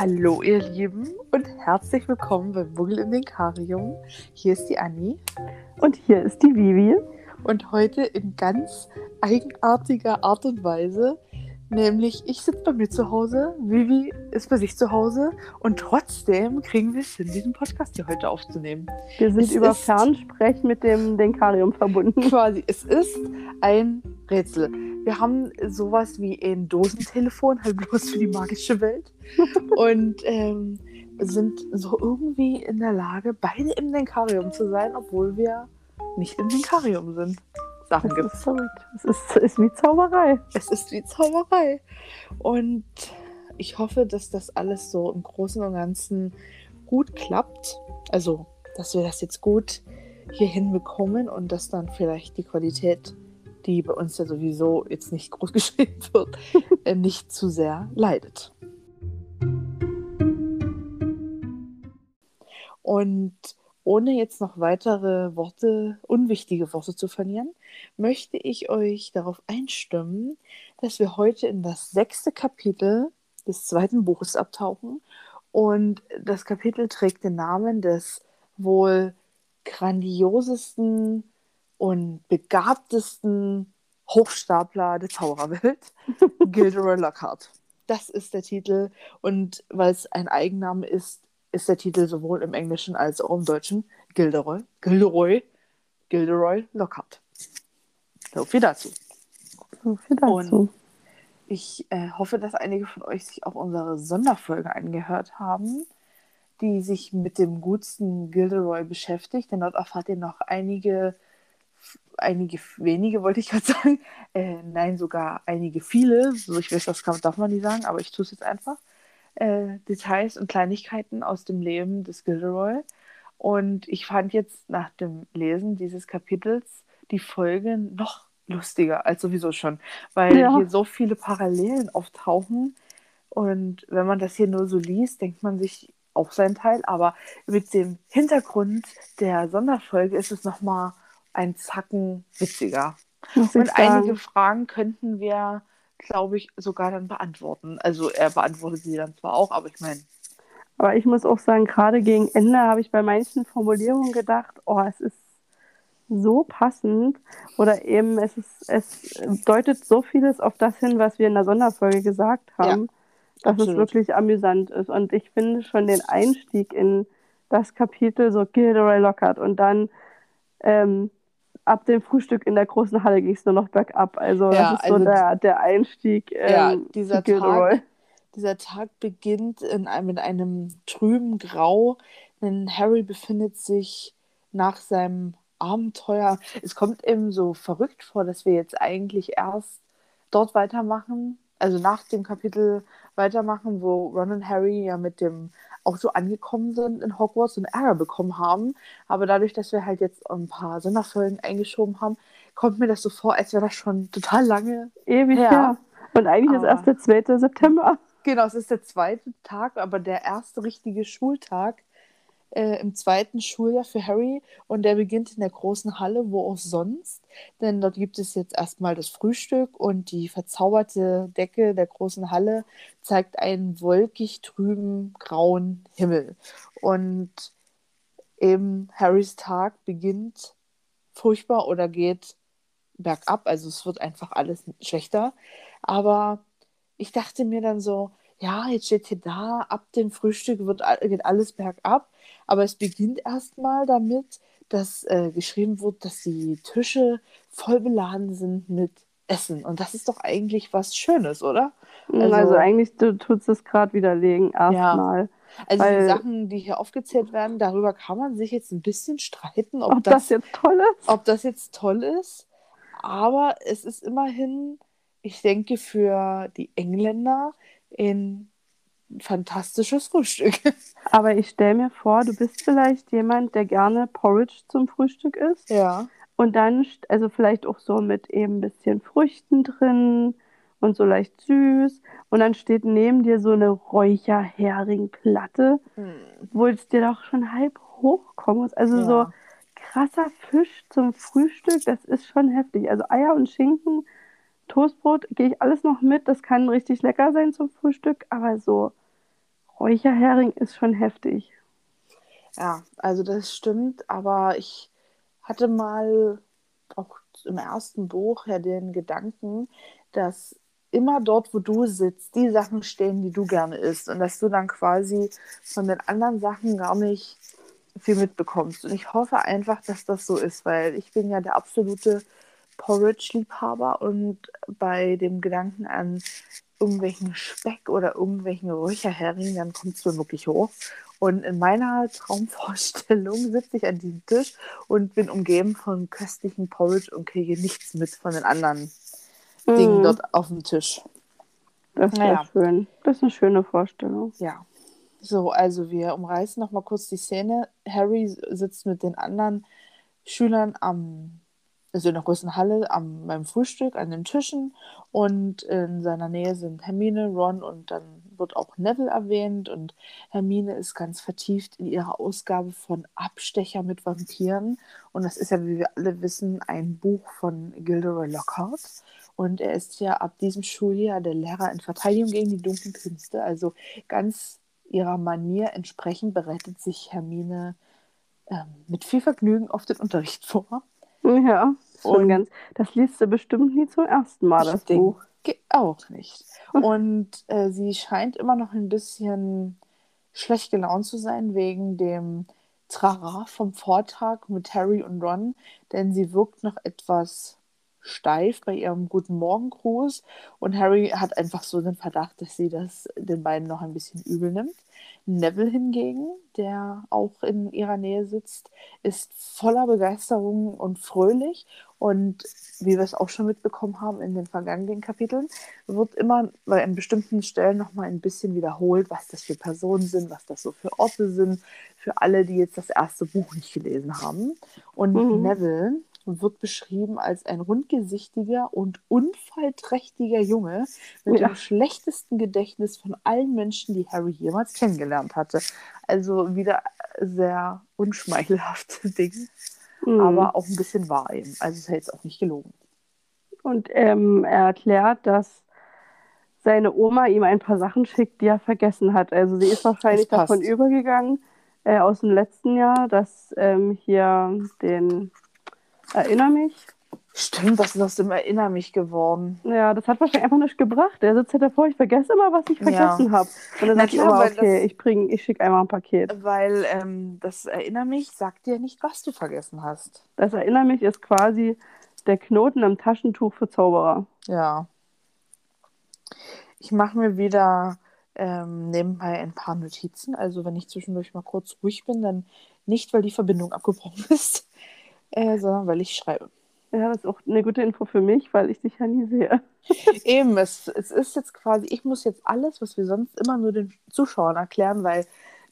Hallo ihr Lieben und herzlich willkommen beim Muggel im Denkarium. Hier ist die Anni. Und hier ist die Vivi. Und heute in ganz eigenartiger Art und Weise Nämlich, ich sitze bei mir zu Hause, Vivi ist bei sich zu Hause und trotzdem kriegen wir es hin, diesen Podcast hier heute aufzunehmen. Wir sind es über Fernsprechen mit dem Denkarium verbunden. Quasi, es ist ein Rätsel. Wir haben sowas wie ein Dosentelefon, halt bloß für die magische Welt. und ähm, sind so irgendwie in der Lage, beide im Denkarium zu sein, obwohl wir nicht im Denkarium sind. Sachen gibt. Es ist, ist, ist wie Zauberei. Es ist wie Zauberei. Und ich hoffe, dass das alles so im Großen und Ganzen gut klappt. Also, dass wir das jetzt gut hier hinbekommen und dass dann vielleicht die Qualität, die bei uns ja sowieso jetzt nicht groß geschrieben wird, äh, nicht zu sehr leidet. Und ohne jetzt noch weitere Worte, unwichtige Worte zu verlieren, möchte ich euch darauf einstimmen, dass wir heute in das sechste Kapitel des zweiten Buches abtauchen. Und das Kapitel trägt den Namen des wohl grandiosesten und begabtesten Hochstapler der Zaubererwelt, Gilderoy Lockhart. Das ist der Titel. Und weil es ein Eigenname ist, ist der Titel sowohl im Englischen als auch im Deutschen Gilderoy, Gilderoy, Gilderoy Lockhart. So viel dazu. So viel dazu. Und ich äh, hoffe, dass einige von euch sich auch unsere Sonderfolge angehört haben, die sich mit dem gutsten Gilderoy beschäftigt. Denn dort erfahrt ihr noch einige, einige wenige, wollte ich gerade sagen. Äh, nein, sogar einige viele. So, ich weiß, das kann, darf man nicht sagen, aber ich tue es jetzt einfach äh, Details und Kleinigkeiten aus dem Leben des Gilderoy. Und ich fand jetzt nach dem Lesen dieses Kapitels die Folgen noch lustiger als sowieso schon, weil ja. hier so viele Parallelen auftauchen. Und wenn man das hier nur so liest, denkt man sich auch sein Teil, aber mit dem Hintergrund der Sonderfolge ist es nochmal ein Zacken witziger. Und einige Fragen könnten wir glaube ich, sogar dann beantworten. Also er beantwortet sie dann zwar auch, aber ich meine. Aber ich muss auch sagen, gerade gegen Ende habe ich bei manchen Formulierungen gedacht, oh, es ist so passend oder eben es ist, es deutet so vieles auf das hin, was wir in der Sonderfolge gesagt haben, ja, dass absolut. es wirklich amüsant ist. Und ich finde schon den Einstieg in das Kapitel so Gilderoy Lockhart und dann ähm, ab dem Frühstück in der großen Halle ging es nur noch bergab. Also ja, das ist also so der, der Einstieg. Ähm, ja, dieser Tag, dieser Tag beginnt in einem, mit einem trüben Grau, denn Harry befindet sich nach seinem Abenteuer. Es kommt eben so verrückt vor, dass wir jetzt eigentlich erst dort weitermachen, also nach dem Kapitel weitermachen, wo Ron und Harry ja mit dem auch so angekommen sind in Hogwarts und Ärger bekommen haben. Aber dadurch, dass wir halt jetzt ein paar Sonderfolgen eingeschoben haben, kommt mir das so vor, als wäre das schon total lange ewig her. Ja. Und eigentlich aber, ist erst der 2. September. Genau, es ist der zweite Tag, aber der erste richtige Schultag äh, im zweiten Schuljahr für Harry und der beginnt in der großen Halle, wo auch sonst. Denn dort gibt es jetzt erstmal das Frühstück und die verzauberte Decke der großen Halle zeigt einen wolkig trüben grauen Himmel. Und eben Harrys Tag beginnt furchtbar oder geht bergab, also es wird einfach alles schlechter. Aber ich dachte mir dann so, ja, jetzt steht hier da, ab dem Frühstück wird, geht alles bergab. Aber es beginnt erstmal damit, dass äh, geschrieben wird, dass die Tische voll beladen sind mit Essen. Und das ist doch eigentlich was Schönes, oder? Mm, also, also eigentlich tut es gerade widerlegen, erstmal. Ja. Also weil, die Sachen, die hier aufgezählt werden, darüber kann man sich jetzt ein bisschen streiten, ob, ob das, das jetzt toll ist. Ob das jetzt toll ist. Aber es ist immerhin, ich denke, für die Engländer ein fantastisches Frühstück. Aber ich stelle mir vor, du bist vielleicht jemand, der gerne Porridge zum Frühstück isst. Ja. Und dann, also vielleicht auch so mit eben ein bisschen Früchten drin und so leicht süß. Und dann steht neben dir so eine Räucherheringplatte, hm. wo es dir doch schon halb hochkommen muss. Also ja. so krasser Fisch zum Frühstück, das ist schon heftig. Also Eier und Schinken Toastbrot gehe ich alles noch mit. Das kann richtig lecker sein zum Frühstück, aber so Räucherhering ist schon heftig. Ja, also das stimmt, aber ich hatte mal auch im ersten Buch ja den Gedanken, dass immer dort, wo du sitzt, die Sachen stehen, die du gerne isst und dass du dann quasi von den anderen Sachen gar nicht viel mitbekommst. Und ich hoffe einfach, dass das so ist, weil ich bin ja der absolute Porridge-Liebhaber und bei dem Gedanken an irgendwelchen Speck oder irgendwelchen Räucherheringen, dann kommt es mir wirklich hoch. Und in meiner Traumvorstellung sitze ich an diesem Tisch und bin umgeben von köstlichen Porridge und kriege nichts mit von den anderen mm. Dingen dort auf dem Tisch. Das wäre naja. schön. Das ist eine schöne Vorstellung. Ja. So, also wir umreißen noch mal kurz die Szene. Harry sitzt mit den anderen Schülern am also in der großen Halle am, beim Frühstück an den Tischen. Und in seiner Nähe sind Hermine, Ron und dann wird auch Neville erwähnt. Und Hermine ist ganz vertieft in ihrer Ausgabe von Abstecher mit Vampiren. Und das ist ja, wie wir alle wissen, ein Buch von Gilderoy Lockhart. Und er ist ja ab diesem Schuljahr der Lehrer in Verteidigung gegen die dunklen Künste, also ganz ihrer Manier entsprechend bereitet sich Hermine ähm, mit viel Vergnügen auf den Unterricht vor ja, und ganz, das liest du bestimmt nie zum ersten Mal, das Buch. Auch nicht. Und äh, sie scheint immer noch ein bisschen schlecht gelaunt zu sein wegen dem Trara vom Vortag mit Harry und Ron, denn sie wirkt noch etwas steif bei ihrem Guten Morgen-Gruß und Harry hat einfach so den Verdacht, dass sie das den beiden noch ein bisschen übel nimmt. Neville hingegen, der auch in ihrer Nähe sitzt, ist voller Begeisterung und fröhlich. Und wie wir es auch schon mitbekommen haben in den vergangenen Kapiteln, wird immer bei an bestimmten Stellen nochmal ein bisschen wiederholt, was das für Personen sind, was das so für Orte sind, für alle, die jetzt das erste Buch nicht gelesen haben. Und mhm. Neville wird beschrieben als ein rundgesichtiger und unfallträchtiger Junge mit ja. dem schlechtesten Gedächtnis von allen Menschen, die Harry jemals kennengelernt hatte. Also wieder sehr unschmeichelhafte Dinge, mhm. aber auch ein bisschen wahr eben. Also ist ja jetzt auch nicht gelogen. Und ähm, er erklärt, dass seine Oma ihm ein paar Sachen schickt, die er vergessen hat. Also sie ist wahrscheinlich davon übergegangen, äh, aus dem letzten Jahr, dass ähm, hier den Erinner mich. Stimmt, das ist aus dem Erinner mich geworden. Ja, das hat wahrscheinlich einfach nicht gebracht. Er sitzt halt davor, ich vergesse immer, was ich vergessen ja. habe. Und dann sagt er, okay, ich, ich schicke einmal ein Paket. Weil ähm, das Erinner mich sagt dir nicht, was du vergessen hast. Das Erinner mich ist quasi der Knoten im Taschentuch für Zauberer. Ja. Ich mache mir wieder ähm, nebenbei ein paar Notizen. Also wenn ich zwischendurch mal kurz ruhig bin, dann nicht, weil die Verbindung abgebrochen ist äh, sondern weil ich schreibe. Ja, das ist auch eine gute Info für mich, weil ich dich ja nie sehe. Eben, es, es ist jetzt quasi, ich muss jetzt alles, was wir sonst immer nur den Zuschauern erklären, weil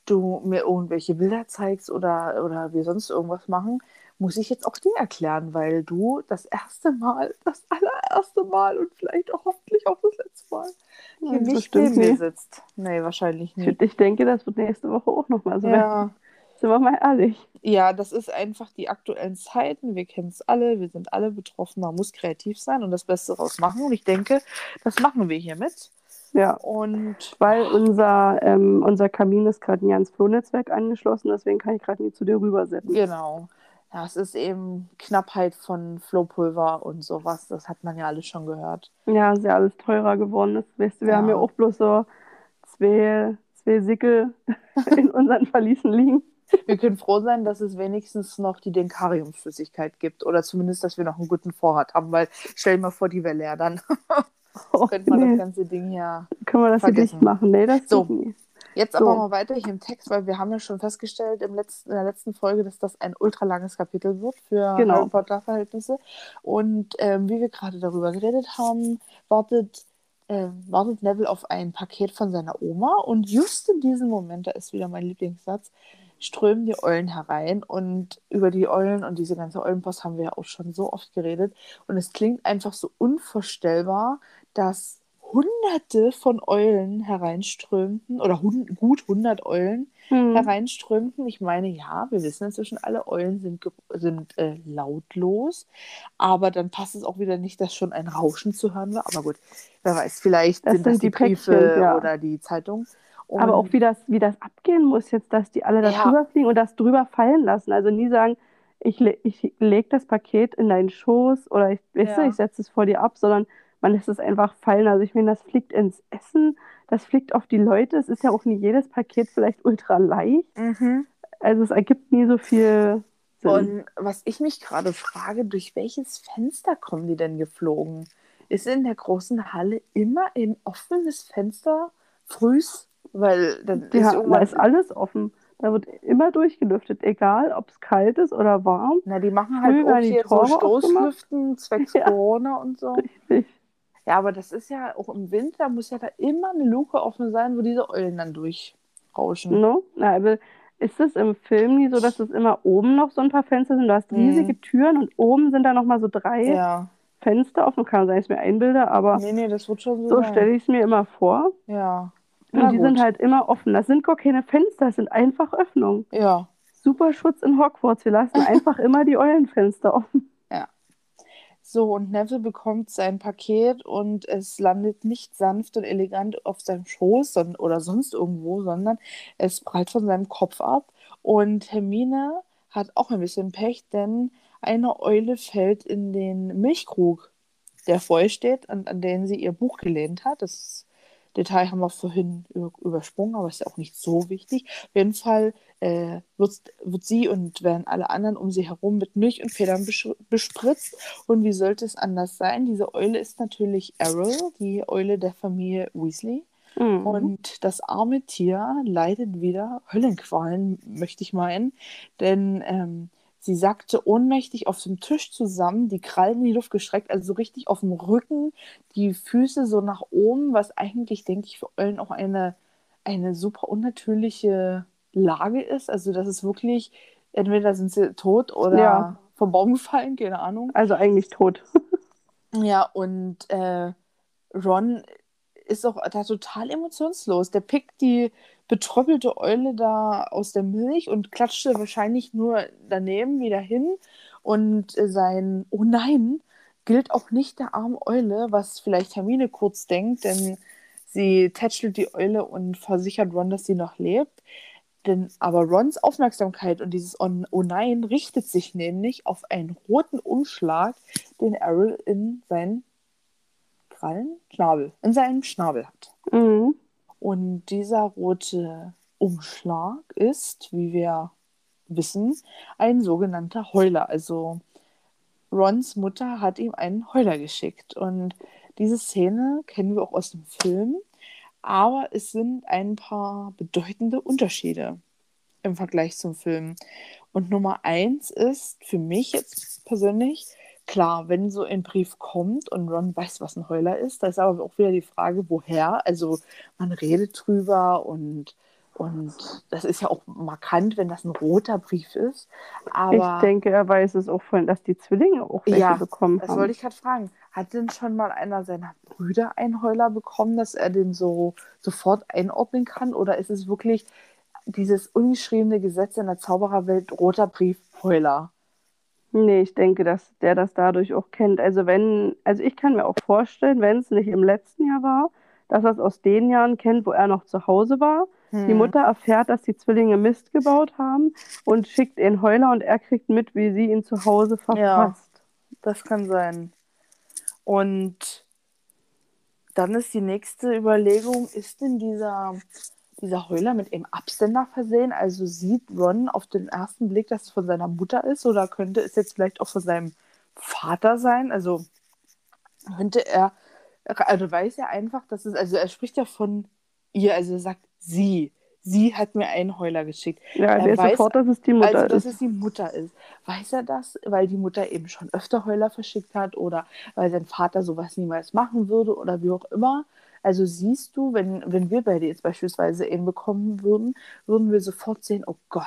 du mir irgendwelche Bilder zeigst oder, oder wir sonst irgendwas machen, muss ich jetzt auch dir erklären, weil du das erste Mal, das allererste Mal und vielleicht auch hoffentlich auch das letzte Mal hier ja, nicht neben mir sitzt. Nee, wahrscheinlich nicht. Ich denke, das wird nächste Woche auch nochmal so. Ja. Sind wir mal ehrlich. Ja, das ist einfach die aktuellen Zeiten. Wir kennen es alle, wir sind alle betroffen. Man muss kreativ sein und das Beste daraus machen. Und ich denke, das machen wir hiermit. Ja. Und weil unser, ähm, unser Kamin ist gerade nie ans Flohnetzwerk angeschlossen, deswegen kann ich gerade nie zu dir rübersetzen. Genau. Ja, es ist eben Knappheit von Flohpulver und sowas. Das hat man ja alles schon gehört. Ja, ist ja alles teurer geworden. Das, weißt du, wir ja. haben ja auch bloß so zwei, zwei Sickel in unseren Verließen liegen wir können froh sein, dass es wenigstens noch die Denkariumflüssigkeit gibt oder zumindest, dass wir noch einen guten Vorrat haben, weil stell dir mal vor, die wäre leer dann. oh, könnte man nee. das ganze Ding ja. Können wir das vergessen. nicht machen? Nee, das so. Jetzt so. aber mal weiter hier im Text, weil wir haben ja schon festgestellt im letzten, in der letzten Folge, dass das ein ultralanges Kapitel wird für genau. Harry Potter-Verhältnisse. Und ähm, wie wir gerade darüber geredet haben, wartet, äh, wartet Neville auf ein Paket von seiner Oma. Und just in diesem Moment, da ist wieder mein Lieblingssatz, strömen die Eulen herein und über die Eulen und diese ganze Eulenpost haben wir ja auch schon so oft geredet und es klingt einfach so unvorstellbar, dass hunderte von Eulen hereinströmten oder hund, gut 100 Eulen hm. hereinströmten. Ich meine, ja, wir wissen inzwischen, alle Eulen sind, sind äh, lautlos, aber dann passt es auch wieder nicht, dass schon ein Rauschen zu hören war. Aber gut, wer weiß, vielleicht das sind, das die Briefe ja. oder die Zeitung. Und Aber auch wie das, wie das abgehen muss jetzt, dass die alle da Ja. drüber fliegen und das drüber fallen lassen. Also nie sagen, ich, le ich lege das Paket in deinen Schoß oder ich, weißt du, Ja. ich setze es vor dir ab, sondern man lässt es einfach fallen. Also ich meine, das fliegt ins Essen, das fliegt auf die Leute. Es ist ja auch nie jedes Paket vielleicht ultra leicht. Mhm. Also es ergibt nie so viel Sinn. Und was ich mich gerade frage, durch welches Fenster kommen die denn geflogen? Ist in der großen Halle immer ein offenes Fenster frühs? Weil dann ist ja, da irgendwann. ist alles offen. Da wird immer durchgelüftet, egal ob es kalt ist oder warm. na, die machen halt auch die hier so Tore aufgemacht. Stoßlüften zwecks Ja. Corona und so. Richtig. Ja, aber das ist ja auch im Winter, muss ja da immer eine Luke offen sein, wo diese Eulen dann durchrauschen. No? Na, aber ist es im Film nie so, dass es immer oben noch so ein paar Fenster sind? Du hast riesige Türen und oben sind da nochmal so drei Ja. Fenster offen. Kann sein, dass ich mir einbilde, aber Nee, nee, das wird schon so so stelle ich es mir immer vor. Ja. Und Na die gut. sind halt immer offen. Das sind gar keine Fenster, das sind einfach Öffnungen. Ja. Super Schutz in Hogwarts. Wir lassen einfach immer die Eulenfenster offen. So, und Neville bekommt sein Paket und es landet nicht sanft und elegant auf seinem Schoß oder sonst irgendwo, sondern es prallt von seinem Kopf ab. Und Hermine hat auch ein bisschen Pech, denn eine Eule fällt in den Milchkrug, der voll steht und an den sie ihr Buch gelehnt hat. Das Detail haben wir vorhin über- übersprungen, aber ist ja auch nicht so wichtig. Auf jeden Fall äh, wird, wird sie und werden alle anderen um sie herum mit Milch und Federn besch bespritzt. Und wie sollte es anders sein? Diese Eule ist natürlich Errol, die Eule der Familie Weasley. Mhm. Und das arme Tier leidet wieder Höllenqualen, möchte ich meinen. Denn ähm, sie sackte ohnmächtig auf dem Tisch zusammen, die Krallen in die Luft gestreckt, also so richtig auf dem Rücken, die Füße so nach oben, was eigentlich, denke ich, für Eulen auch eine, eine super unnatürliche Lage ist. Also das ist wirklich, entweder sind sie tot oder Ja. vom Baum gefallen, keine Ahnung. Also eigentlich tot. Ja, und äh, Ron ist auch da total emotionslos. Der pickt die betröppelte Eule da aus der Milch und klatscht sie wahrscheinlich nur daneben wieder hin. Und äh, sein Oh nein gilt auch nicht der armen Eule, was vielleicht Hermine kurz denkt, denn sie tätschelt die Eule und versichert Ron, dass sie noch lebt. Denn aber Rons Aufmerksamkeit und dieses Oh, nein richtet sich nämlich auf einen roten Umschlag, den Errol in seinen Krallen, Schnabel, in seinem Schnabel hat. Mhm. Und dieser rote Umschlag ist, wie wir wissen, ein sogenannter Heuler. Also Rons Mutter hat ihm einen Heuler geschickt. Und diese Szene kennen wir auch aus dem Film. Aber es sind ein paar bedeutende Unterschiede im Vergleich zum Film. Und Nummer eins ist für mich jetzt persönlich, klar, wenn so ein Brief kommt und Ron weiß, was ein Heuler ist, da ist aber auch wieder die Frage, woher. Also man redet drüber und, und das ist ja auch markant, wenn das ein roter Brief ist. Aber ich denke, er weiß es auch von, dass die Zwillinge auch welche Ja, bekommen das haben. wollte ich gerade fragen. Hat denn schon mal einer seiner Brüder einen Heuler bekommen, dass er den so sofort einordnen kann? Oder ist es wirklich dieses ungeschriebene Gesetz in der Zaubererwelt, roter Brief, Heuler? Nee, ich denke, dass der das dadurch auch kennt. Also wenn, also ich kann mir auch vorstellen, wenn es nicht im letzten Jahr war, dass er es aus den Jahren kennt, wo er noch zu Hause war. Die Hm. Mutter erfährt, dass die Zwillinge Mist gebaut haben und schickt den Heuler und er kriegt mit, wie sie ihn zu Hause verpasst. Das kann sein. Und dann ist die nächste Überlegung, ist denn dieser, dieser Heuler mit einem Absender versehen? Also sieht Ron auf den ersten Blick, dass es von seiner Mutter ist oder könnte es jetzt vielleicht auch von seinem Vater sein? Also könnte er, also weiß er einfach, dass es, also er spricht ja von ihr, also er sagt sie. Sie hat mir einen Heuler geschickt. Ja, Er weiß sofort, dass es die Mutter also, dass ist. es die Mutter ist. Weiß er das, weil die Mutter eben schon öfter Heuler verschickt hat oder weil sein Vater sowas niemals machen würde oder wie auch immer? Also siehst du, wenn, wenn wir beide jetzt beispielsweise ihn bekommen würden, würden wir sofort sehen, oh Gott,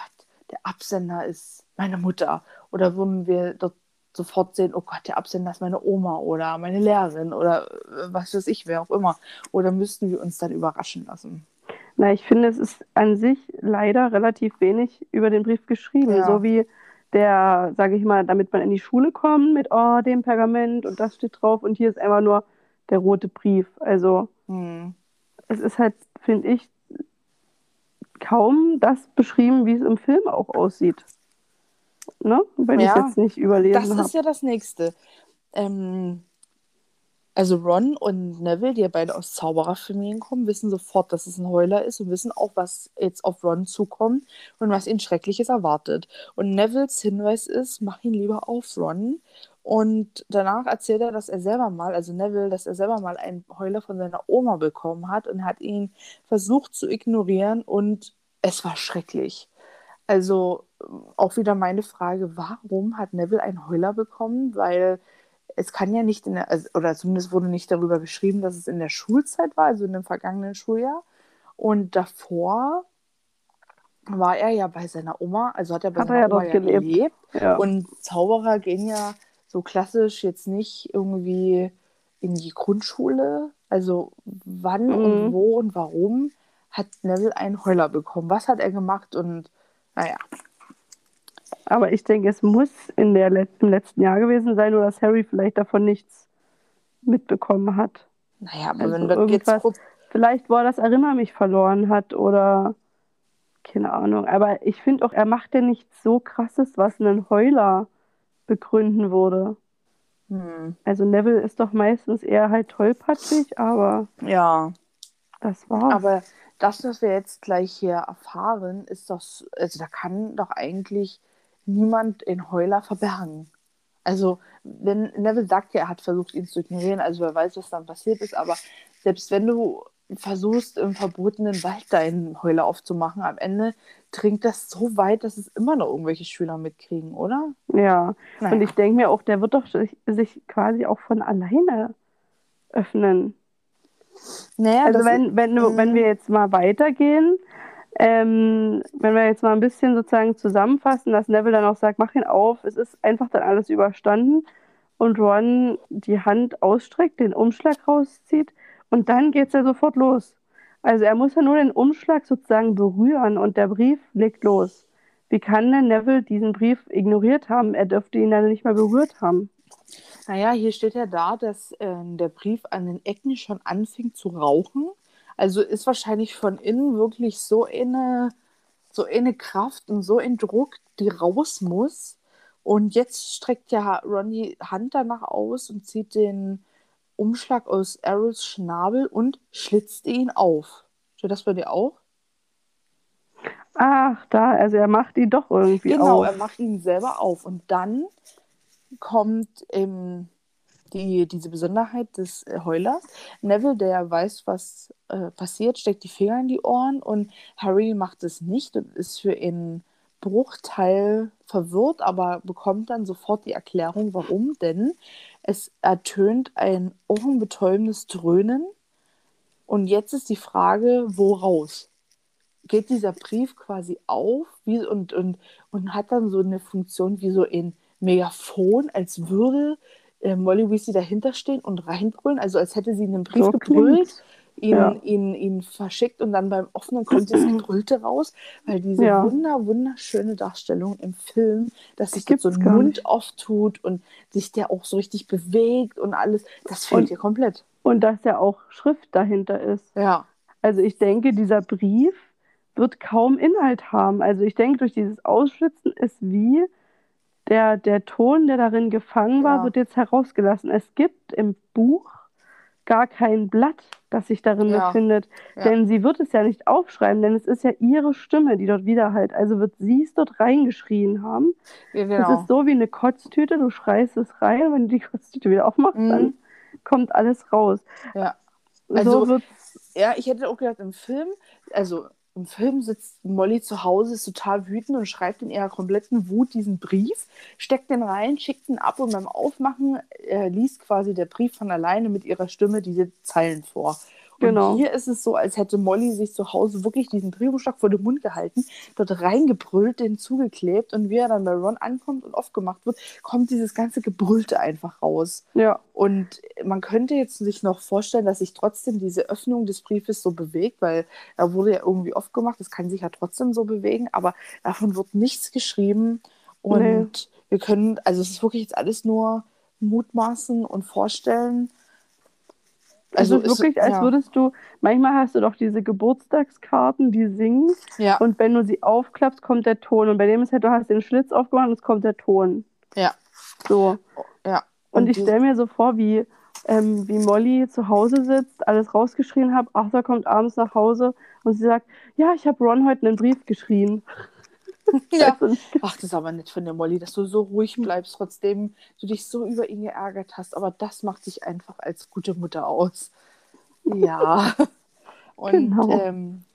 der Absender ist meine Mutter. Oder würden wir dort sofort sehen, oh Gott, der Absender ist meine Oma oder meine Lehrerin oder äh, was weiß ich, wer auch immer. Oder müssten wir uns dann überraschen lassen? Na, ich finde, es ist an sich leider relativ wenig über den Brief geschrieben. Ja. So wie der, sage ich mal, damit man in die Schule kommt mit, oh, dem Pergament und das steht drauf und hier ist einfach nur der rote Brief. Also Es ist halt, finde ich, kaum das beschrieben, wie es im Film auch aussieht. Ne? Wenn Ja, ich jetzt nicht überlesen Das habe. ist ja das Nächste. Ähm, also Ron und Neville, die ja beide aus Zaubererfamilien kommen, wissen sofort, dass es ein Heuler ist und wissen auch, was jetzt auf Ron zukommt und was ihn Schreckliches erwartet. Und Nevilles Hinweis ist, mach ihn lieber auf, Ron. Und danach erzählt er, dass er selber mal, also Neville, dass er selber mal einen Heuler von seiner Oma bekommen hat und hat ihn versucht zu ignorieren und es war schrecklich. Also ähm, auch wieder meine Frage, warum hat Neville einen Heuler bekommen? Weil es kann ja nicht in der, also, oder zumindest wurde nicht darüber geschrieben, dass es in der Schulzeit war, also in dem vergangenen Schuljahr. Und davor war er ja bei seiner Oma, also hat er bei Hat er seiner ja Oma ja gelebt. gelebt. Ja. Und Zauberer gehen ja so klassisch jetzt nicht irgendwie in die Grundschule. Also wann und Mhm. wo und warum hat Neville einen Heuler bekommen? Was hat er gemacht? Und naja, Aber ich denke, es muss in der Let im letzten Jahr gewesen sein, oder dass Harry vielleicht davon nichts mitbekommen hat. naja, aber Also wenn wir jetzt Vielleicht, wo er das Erinner mich verloren hat oder keine Ahnung. Aber ich finde auch, er macht ja nichts so krasses, was einen Heuler begründen würde. Hm, Also Neville ist doch meistens eher halt tollpatschig, aber ja, das war's. aber das, was wir jetzt gleich hier erfahren, ist doch, also da kann doch eigentlich niemand den Heuler verbergen. Also, wenn Neville sagt ja, er hat versucht, ihn zu ignorieren, also wer weiß, was dann passiert ist, aber selbst wenn du versuchst, im verbotenen Wald deinen Heuler aufzumachen, am Ende dringt das so weit, dass es immer noch irgendwelche Schüler mitkriegen, oder? ja, Naja. und ich denke mir auch, der wird doch sich, quasi auch von alleine öffnen. naja, Also wenn, wenn, du- Mhm. wenn wir jetzt mal weitergehen, ähm, wenn wir jetzt mal ein bisschen sozusagen zusammenfassen, dass Neville dann auch sagt, mach ihn auf, es ist einfach dann alles überstanden und Ron die Hand ausstreckt, den Umschlag rauszieht und dann geht's ja sofort los. Also er muss ja nur den Umschlag sozusagen berühren und der Brief legt los. Wie kann denn Neville diesen Brief ignoriert haben? Er dürfte ihn dann nicht mehr berührt haben. Naja, hier steht ja da, dass äh, der Brief an den Ecken schon anfing zu rauchen. Also ist wahrscheinlich von innen wirklich so eine, so eine Kraft und so ein Druck, die raus muss. Und jetzt streckt ja Ron die Hand danach aus und zieht den Umschlag aus Arrows Schnabel und schlitzt ihn auf. Steht das bei dir auch? Ach, da, also er macht ihn doch irgendwie Genau, auf. er macht ihn selber auf. Und dann kommt ähm, die, diese Besonderheit des äh, Heulers. Neville, der weiß, was äh, passiert, steckt die Finger in die Ohren und Harry macht es nicht und ist für einen Bruchteil verwirrt, aber bekommt dann sofort die Erklärung, warum. Denn es ertönt ein ohrenbetäubendes Dröhnen. Und jetzt ist die Frage, woraus? geht dieser Brief quasi auf wie, und, und, und hat dann so eine Funktion wie so ein Megafon, als würde äh, Molly Weasley dahinter stehen und reinbrüllen, also als hätte sie einen Brief So gebrüllt, ihn, Ja. ihn, ihn verschickt und dann beim Offenen kommt das Gebrüllte raus, weil diese Ja. wunder, wunderschöne Darstellung im Film, dass sich das so ein Mund auftut und sich der auch so richtig bewegt und alles, das fehlt Und- hier komplett. Und dass ja auch Schrift dahinter ist. Ja. Also ich denke, dieser Brief wird kaum Inhalt haben. Also ich denke, durch dieses Ausschlitzen ist wie der, der Ton, der darin gefangen war, Ja. wird jetzt herausgelassen. Es gibt im Buch gar kein Blatt, das sich darin Ja. befindet. Ja. Denn sie wird es ja nicht aufschreiben, denn es ist ja ihre Stimme, die dort widerhallt. Also wird sie es dort reingeschrien haben. genau. ist so wie eine Kotztüte, du schreist es rein und wenn du die Kotztüte wieder aufmachst, Mhm. dann kommt alles raus. Ja. Also- so Ja, ich hätte auch gedacht, im Film, also im Film sitzt Molly zu Hause, ist total wütend und schreibt in ihrer kompletten Wut diesen Brief, steckt den rein, schickt ihn ab und beim Aufmachen äh, liest quasi der Brief von alleine mit ihrer Stimme diese Zeilen vor. Genau. Und hier ist es so, als hätte Molly sich zu Hause wirklich diesen Briefumschlag vor den Mund gehalten, dort reingebrüllt, den zugeklebt und wie er dann bei Ron ankommt und aufgemacht wird, kommt dieses ganze Gebrüllte einfach raus. ja. Und man könnte jetzt sich noch vorstellen, dass sich trotzdem diese Öffnung des Briefes so bewegt, weil er wurde ja irgendwie aufgemacht, das kann sich ja trotzdem so bewegen, aber davon wird nichts geschrieben. Und Nee. wir können, also es ist wirklich jetzt alles nur mutmaßen und vorstellen. Also Also es ist wirklich, als ja. würdest du, manchmal hast du doch diese Geburtstagskarten, die singen Ja, und wenn du sie aufklappst, kommt der Ton. Und bei dem ist halt, du hast den Schlitz aufgemacht und es kommt der Ton. ja, So. ja. Und, ich die- stelle mir so vor, wie, ähm, wie Molly zu Hause sitzt, alles rausgeschrien hat. Arthur kommt abends nach Hause und sie sagt, ja, ich habe Ron heute einen Brief geschrien. Ja. Ach, das ist aber nett von der Molly, dass du so ruhig bleibst, trotzdem du dich so über ihn geärgert hast. Aber das macht dich einfach als gute Mutter aus. Ja. Und Genau. ähm,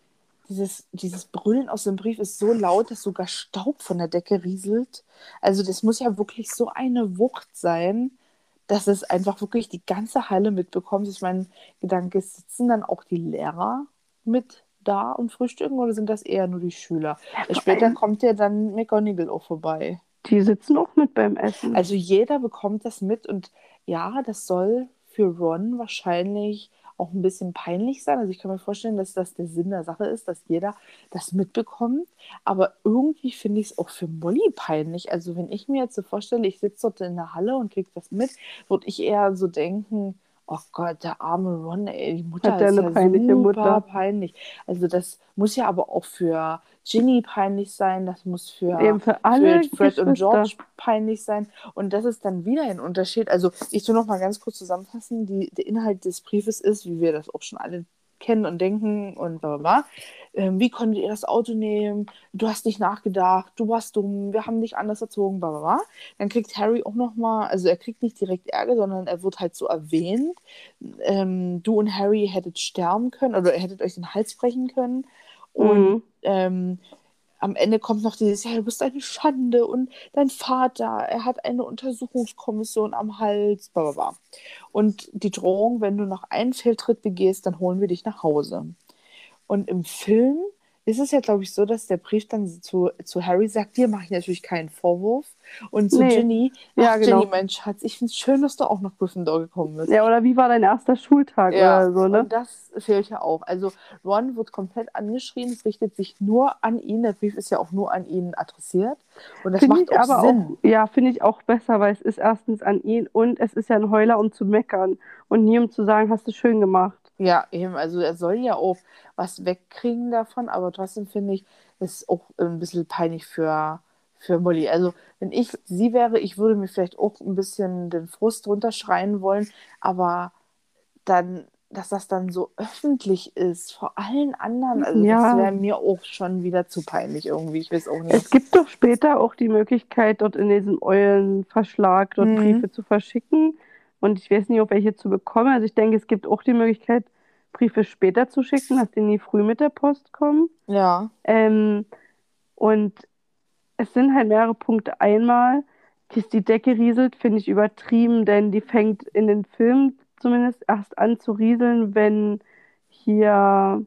dieses, dieses Brüllen aus dem Brief ist so laut, dass sogar Staub von der Decke rieselt. Also das muss ja wirklich so eine Wucht sein, dass es einfach wirklich die ganze Halle mitbekommt. Ich meine, Gedanke sitzen dann auch die Lehrer mit da und frühstücken oder sind das eher nur die Schüler? vor Später allem- kommt ja dann McGonagall auch vorbei. die sitzen auch mit beim Essen. Also jeder bekommt das mit und ja, das soll für Ron wahrscheinlich auch ein bisschen peinlich sein. Also ich kann mir vorstellen, dass das der Sinn der Sache ist, dass jeder das mitbekommt. Aber irgendwie finde ich es auch für Molly peinlich. Also wenn ich mir jetzt so vorstelle, ich sitze dort in der Halle und kriege das mit, würde ich eher so denken, oh Gott, der arme Ron, ey, die Mutter Hat ist eine ja peinliche super Mutter? peinlich. Also das muss ja aber auch für Ginny peinlich sein, das muss für Eben für alle für Fred und. George peinlich sein. Und das ist dann wieder ein Unterschied. Also ich tue noch mal ganz kurz zusammenfassen. Die, der Inhalt des Briefes ist, wie wir das auch schon alle kennen und denken und bla bla bla. Ähm, wie konntet ihr das Auto nehmen? Du hast nicht nachgedacht, du warst dumm, wir haben dich anders erzogen, bla bla bla. Dann kriegt Harry auch noch mal, also er kriegt nicht direkt Ärger, sondern er wird halt so erwähnt. Ähm, du und Harry hättet sterben können oder ihr hättet euch den Hals brechen können. Und Mhm. ähm, am Ende kommt noch dieses, ja, du bist eine Schande und dein Vater, er hat eine Untersuchungskommission am Hals, bla bla bla. Und die Drohung, wenn du noch einen Fehltritt begehst, dann holen wir dich nach Hause. Und im Film ist es ja, glaube ich, so, dass der Brief dann zu, zu Harry sagt, dir mache ich natürlich keinen Vorwurf. Und zu Nee. Ginny, Ja, ach genau. Ginny, mein Schatz, ich finde es schön, dass du auch nach Gryffindor gekommen bist. Ja, oder wie war dein erster Schultag oder so, ne? Und das fehlt ja auch. Also Ron wird komplett angeschrien, es richtet sich nur an ihn. Der Brief ist ja auch nur an ihn adressiert. Und das Finde macht ich auch aber Sinn. auch, ja, finde ich auch besser, weil es ist erstens an ihn und es ist ja ein Heuler, um zu meckern und nie um zu sagen, hast du schön gemacht. Ja, eben. Also er soll ja auch was wegkriegen davon, aber trotzdem finde ich, es auch ein bisschen peinlich für, für Molly. Also wenn ich sie wäre, ich würde mir vielleicht auch ein bisschen den Frust runterschreien wollen, aber dann, dass das dann so öffentlich ist, vor allen anderen, also Ja. das wäre mir auch schon wieder zu peinlich irgendwie. Ich weiß auch nicht. Es gibt doch später auch die Möglichkeit, dort in diesem Eulenverschlag dort Mhm. Briefe zu verschicken. Und ich weiß nicht, ob welche zu bekommen. Also ich denke, es gibt auch die Möglichkeit, Briefe später zu schicken, dass die nie früh mit der Post kommen. Ja, Ähm, und es sind halt mehrere Punkte. Einmal, dass die Decke rieselt, finde ich übertrieben, denn die fängt in den Filmen zumindest erst an zu rieseln, wenn hier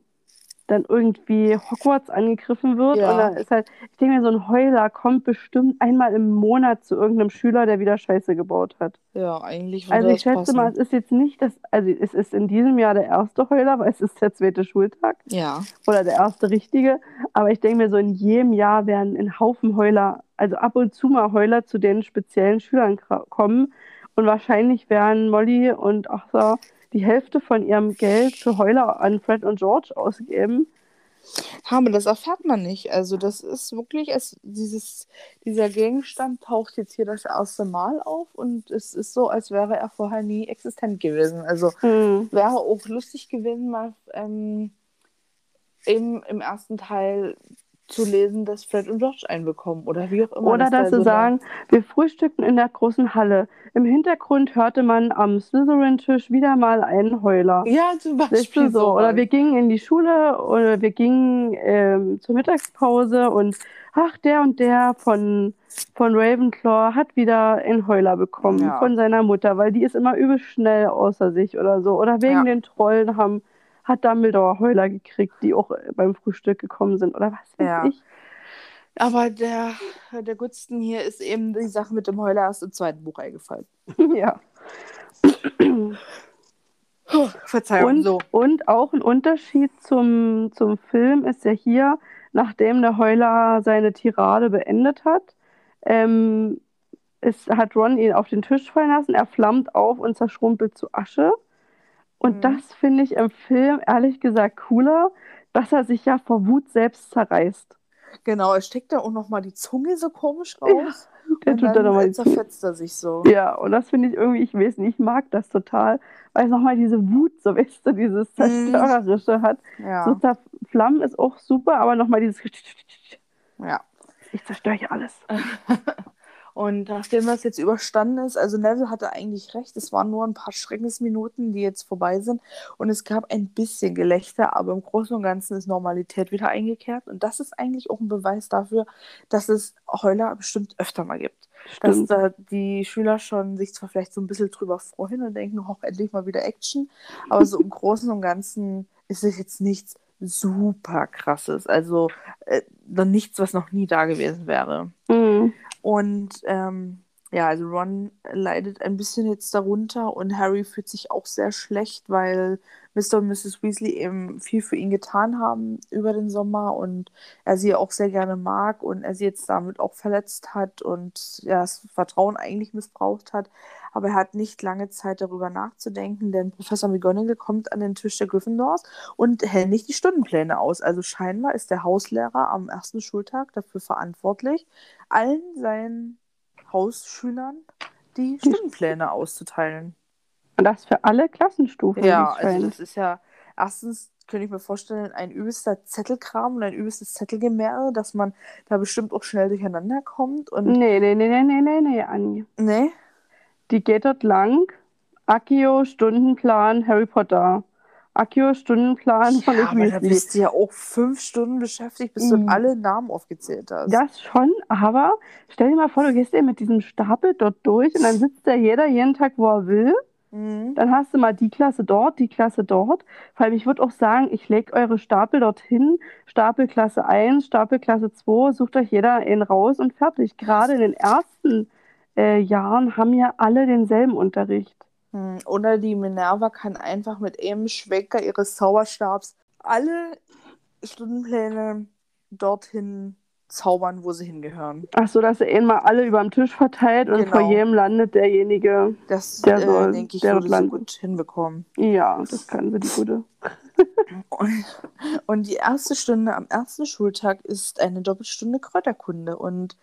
dann irgendwie Hogwarts angegriffen wird. Ja. Und dann ist halt, ich denke mir, so ein Heuler kommt bestimmt einmal im Monat zu irgendeinem Schüler, der wieder Scheiße gebaut hat. ja, eigentlich Also ich schätze passen. mal, es ist jetzt nicht das, also es ist in diesem Jahr der erste Heuler, weil es ist der zweite Schultag Ja, oder der erste richtige. Aber ich denke mir, so in jedem Jahr werden ein Haufen Heuler, also ab und zu mal Heuler zu den speziellen Schülern kommen. Und wahrscheinlich werden Molly und Arthur die Hälfte von ihrem Geld für Heuler an Fred und George ausgeben. aber das erfährt man nicht. Also das ist wirklich, es, dieses, dieser Gegenstand taucht jetzt hier das erste Mal auf und es ist so, als wäre er vorher nie existent gewesen. Also Hm. wäre auch lustig gewesen, mal ähm, im, im ersten Teil zu lesen, dass Fred und George einen bekommen oder wie auch immer. Oder da dass sie so sagen, wir frühstückten in der großen Halle. Im Hintergrund hörte man am Slytherin-Tisch wieder mal einen Heuler. ja, zum Beispiel so. Oder wir gingen in die Schule oder wir gingen ähm, zur Mittagspause und ach, der und der von, von Ravenclaw hat wieder einen Heuler bekommen Ja. von seiner Mutter, weil die ist immer übel schnell außer sich oder so. Oder wegen Ja. den Trollen haben, hat Dumbledore Heuler gekriegt, die auch beim Frühstück gekommen sind. Oder was weiß Ja. ich. Aber der, der Goodsten hier ist eben die Sache mit dem Heuler erst im zweiten Buch eingefallen. ja. Verzeihung, Und, so. und auch ein Unterschied zum, zum Film ist ja hier, nachdem der Heuler seine Tirade beendet hat, ähm, ist, hat Ron ihn auf den Tisch fallen lassen, er flammt auf und zerschrumpelt zu Asche. Und Mhm. das finde ich im Film ehrlich gesagt cooler, dass er sich ja vor Wut selbst zerreißt. Genau, er steckt da auch nochmal die Zunge so komisch raus. Der und tut da dann nochmal äh, zerfetzt er sich so. Ja, und das finde ich irgendwie, ich weiß nicht, ich mag das total, weil es nochmal diese Wut, so weißt du, dieses Zerstörerische hat. So Ja, zerflammen ist auch super, aber nochmal dieses ja. ich zerstöre hier alles. Und nachdem das jetzt überstanden ist, also Neville hatte eigentlich recht, es waren nur ein paar Schreckensminuten, die jetzt vorbei sind. Und es gab ein bisschen Gelächter, aber im Großen und Ganzen ist Normalität wieder eingekehrt. Und das ist eigentlich auch ein Beweis dafür, dass es Heuler bestimmt öfter mal gibt. Dass Stimmt. da die Schüler schon sich zwar vielleicht so ein bisschen drüber freuen und denken, hoch, endlich mal wieder Action. Aber so im Großen und Ganzen ist es jetzt nichts super krasses. Also äh, nichts, was noch nie da gewesen wäre. Mhm. Und ähm, ja, also Ron leidet ein bisschen jetzt darunter und Harry fühlt sich auch sehr schlecht, weil Mr. und Mrs. Weasley eben viel für ihn getan haben über den Sommer und er sie auch sehr gerne mag und er sie jetzt damit auch verletzt hat und ja, das Vertrauen eigentlich missbraucht hat. Aber er hat nicht lange Zeit darüber nachzudenken, denn Professor McGonagall kommt an den Tisch der Gryffindors und hält nicht die Stundenpläne aus. Also scheinbar ist der Hauslehrer am ersten Schultag dafür verantwortlich, allen seinen Hausschülern die Stundenpläne auszuteilen. Und das für alle Klassenstufen. Ja, also das ist ja erstens, könnte ich mir vorstellen, ein übelster Zettelkram und ein übelstes Zettelgemäre, dass man da bestimmt auch schnell durcheinander kommt. Und Nee, nee, nee, nee, nee, nee, nee, Anni. ne? Die geht dort lang. Akio, Stundenplan, Harry Potter. Akio, Stundenplan von Ja, ich aber da bist du ja auch fünf Stunden beschäftigt, bis du Mhm. alle Namen aufgezählt hast. Das schon, aber stell dir mal vor, du gehst eben mit diesem Stapel dort durch und dann sitzt da jeder jeden Tag, wo er will. Mhm. Dann hast du mal die Klasse dort, die Klasse dort. Vor allem, ich würde auch sagen, ich lege eure Stapel dorthin. Stapel Klasse 1, Stapel Klasse 2, sucht euch jeder einen raus und fertig. Gerade in den ersten äh, Jahren haben ja alle denselben Unterricht. Hm, Oder die Minerva kann einfach mit einem Schwenker ihres Zauberstabs alle Stundenpläne dorthin zaubern, wo sie hingehören. Ach so, dass ihr ihn mal alle über den Tisch verteilt und Genau. vor jedem landet derjenige. Das, Der äh, soll- denke ich, der würde sie gut hinbekommen. Ja, das kann sie, die Gute. Und, und die erste Stunde am ersten Schultag ist eine Doppelstunde Kräuterkunde. Und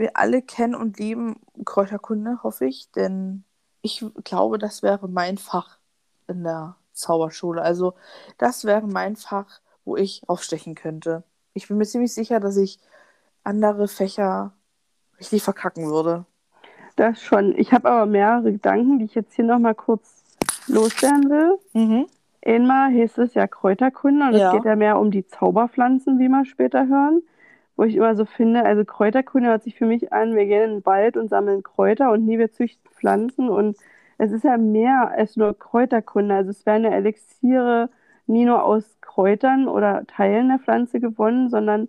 wir alle kennen und lieben Kräuterkunde, hoffe ich, denn ich glaube, das wäre mein Fach in der Zauberschule. Also das wäre mein Fach, wo ich aufstechen könnte. Ich bin mir ziemlich sicher, dass ich andere Fächer richtig verkacken würde. Das schon. Ich habe aber mehrere Gedanken, die ich jetzt hier nochmal kurz loswerden will. Mhm. Einmal hieß es ja Kräuterkunde und es Ja. geht ja mehr um die Zauberpflanzen, wie wir später hören. Wo ich immer so finde, also Kräuterkunde hört sich für mich an, wir gehen in den Wald und sammeln Kräuter und nie wir züchten Pflanzen. Und es ist ja mehr als nur Kräuterkunde. Also es werden ja Elixiere nie nur aus Kräutern oder Teilen der Pflanze gewonnen, sondern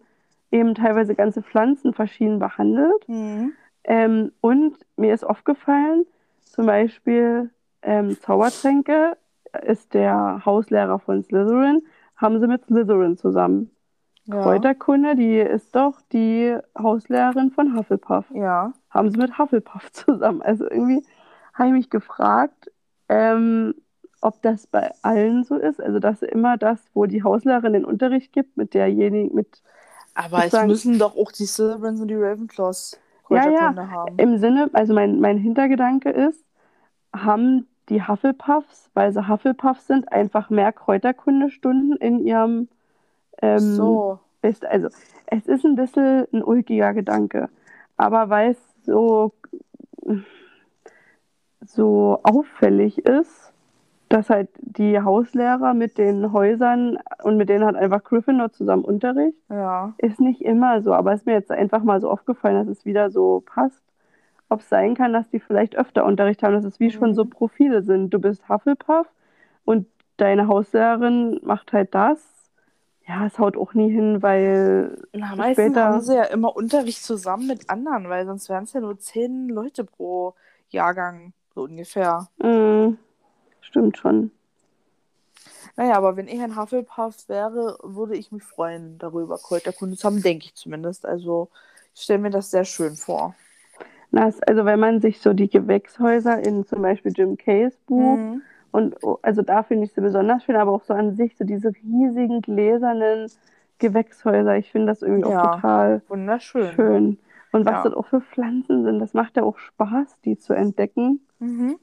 eben teilweise ganze Pflanzen verschieden behandelt. Mhm. Ähm, und mir ist aufgefallen, zum Beispiel ähm, Zaubertränke ist der Hauslehrer von Slytherin, haben sie mit Slytherin zusammen. Ja. Kräuterkunde, die ist doch die Hauslehrerin von Hufflepuff. Ja. Haben sie mit Hufflepuff zusammen. Also irgendwie habe ich mich gefragt, ähm, ob das bei allen so ist. Also dass immer das, wo die Hauslehrerin den Unterricht gibt, mit derjenigen, mit Aber es müssen doch auch die Slytherins und die Ravenclaws Ja, ja. Kräuterkunde haben. Im Sinne, also mein, mein Hintergedanke ist, haben die Hufflepuffs, weil sie Hufflepuffs sind, einfach mehr Kräuterkundestunden in ihrem ähm, so. Best. Also es ist ein bisschen ein ulkiger Gedanke, aber weil es so, so auffällig ist, dass halt die Hauslehrer mit den Häusern und mit denen hat einfach Gryffindor zusammen Unterricht. Ja. Ist nicht immer so, aber ist mir jetzt einfach mal so aufgefallen, dass es wieder so passt. Ob es sein kann, dass die vielleicht öfter Unterricht haben, dass es wie Mhm. schon so Profile sind. Du bist Hufflepuff und deine Hauslehrerin macht halt das. Ja, es haut auch nie hin, weil Na, meistens Später- haben sie ja immer Unterricht zusammen mit anderen, weil sonst wären es ja nur zehn Leute pro Jahrgang, so ungefähr. mh, stimmt schon. Naja, aber wenn ich ein Hufflepuff wäre, würde ich mich freuen, darüber Kräuterkunde zu haben, denke ich zumindest. Also, ich stelle mir das sehr schön vor. Na, also wenn man sich so die Gewächshäuser in zum Beispiel Jim Cays Buch Mhm. Und oh, also da finde ich sie besonders schön, aber auch so an sich, so diese riesigen gläsernen Gewächshäuser. Ich finde das irgendwie Ja, auch total Wunderschön. schön. Und was Ja. das auch für Pflanzen sind, das macht ja auch Spaß, die zu entdecken. Mhm.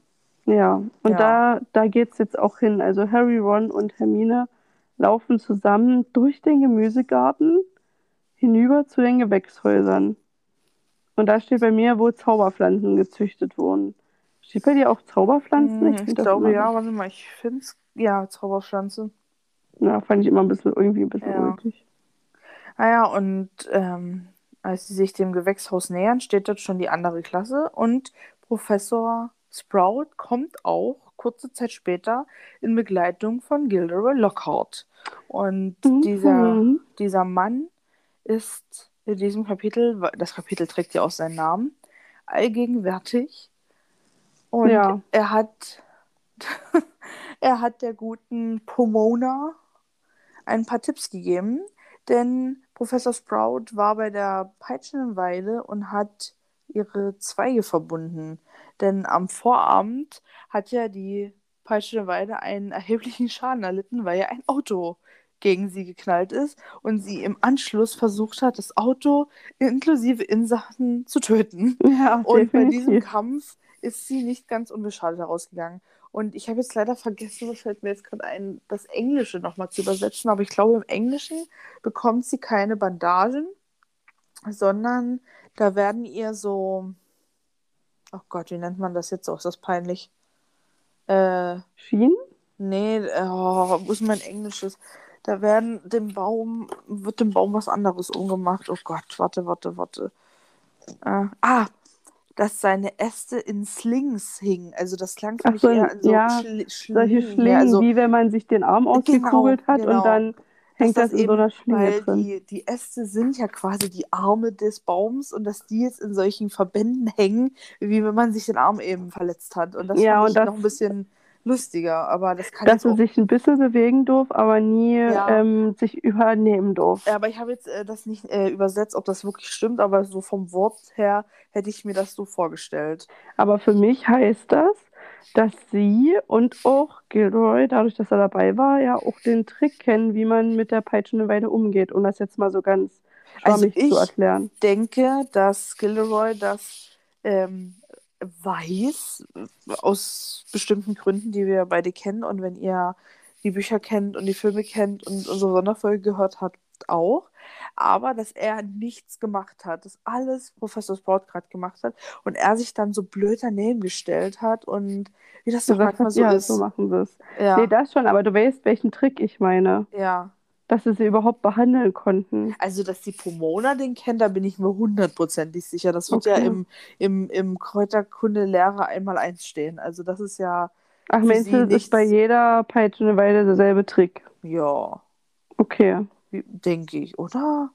Ja, und Ja. da, da geht es jetzt auch hin. Also Harry, Ron und Hermine laufen zusammen durch den Gemüsegarten hinüber zu den Gewächshäusern. Und da steht bei mir, wo Zauberpflanzen gezüchtet wurden. Steht bei dir auch Zauberpflanzen? Hm, Ich, das glaube ja, warte mal, ich finde es. Ja, Zauberpflanze. Ja, fand ich immer ein bisschen irgendwie ein bisschen Ja. ulkig. Ah ja, und ähm, als sie sich dem Gewächshaus nähern, steht dort schon die andere Klasse und Professor Sprout kommt auch kurze Zeit später in Begleitung von Gilderoy Lockhart. Und dieser, Mhm. dieser Mann ist in diesem Kapitel, das Kapitel trägt ja auch seinen Namen, allgegenwärtig. Und Ja. er hat er hat der guten Pomona ein paar Tipps gegeben, denn Professor Sprout war bei der Peitschenweide und hat ihre Zweige verbunden. Denn am Vorabend hat ja die Peitschenweide einen erheblichen Schaden erlitten, weil ja ein Auto gegen sie geknallt ist und sie im Anschluss versucht hat, das Auto inklusive Insassen zu töten. Ja, Und bei diesem definitiv. Kampf ist sie nicht ganz unbeschadet herausgegangen. Und ich habe jetzt leider vergessen, das fällt mir jetzt gerade ein, das Englische nochmal zu übersetzen. Aber ich glaube, im Englischen bekommt sie keine Bandagen, sondern da werden ihr so. Oh Gott, wie nennt man das jetzt? Oh, ist das peinlich. Äh, Schienen? nee, oh, wo ist mein Englisches? Da werden dem Baum, wird dem Baum was anderes umgemacht. Oh Gott, warte, warte, warte. Äh, ah, dass seine Äste in Slings hingen. Also das klang für mich so, eher so ja, Schli Solche Schlingen. Schlingen, also, wie wenn man sich den Arm ausgekugelt hat genau. und dann hängt dass das, in so einer Schlinge weil drin. die, die Äste sind ja quasi die Arme des Baums und dass die jetzt in solchen Verbänden hängen, wie wenn man sich den Arm eben verletzt hat. Und das Ja, und ich das- noch ein bisschen lustiger, aber das kann Dass er auch sich ein bisschen bewegen durfte, aber nie Ja. ähm, sich übernehmen durfte. Ja, aber ich habe jetzt äh, das nicht äh, übersetzt, ob das wirklich stimmt, aber so vom Wort her hätte ich mir das so vorgestellt. Aber für mich heißt das, dass sie und auch Gilroy, dadurch, dass er dabei war, ja auch den Trick kennen, wie man mit der peitschenden Weide umgeht, um das jetzt mal so ganz Also schwammig ich- zu erklären. denke, dass Gilderoy das ähm, weiß, aus bestimmten Gründen, die wir beide kennen. Und wenn ihr die Bücher kennt und die Filme kennt und unsere Sonderfolge gehört habt, auch. Aber dass er nichts gemacht hat, dass alles Professor Sprout gerade gemacht hat und er sich dann so blöd daneben gestellt hat und wie das doch manchmal so ja, ist. so machen es. Ja, Nee, das schon, aber du weißt, welchen Trick ich meine. ja. Dass sie sie überhaupt behandeln konnten. Also, dass die Pomona den kennt, da bin ich mir hundertprozentig sicher. Das wird ja Okay. im, im, im Kräuterkunde-Lehrer einmal eins stehen. Also, das ist ja, Ach, meinst du, das ist bei jeder peitschenden Weide derselbe Trick? ja, Okay. denke ich, oder?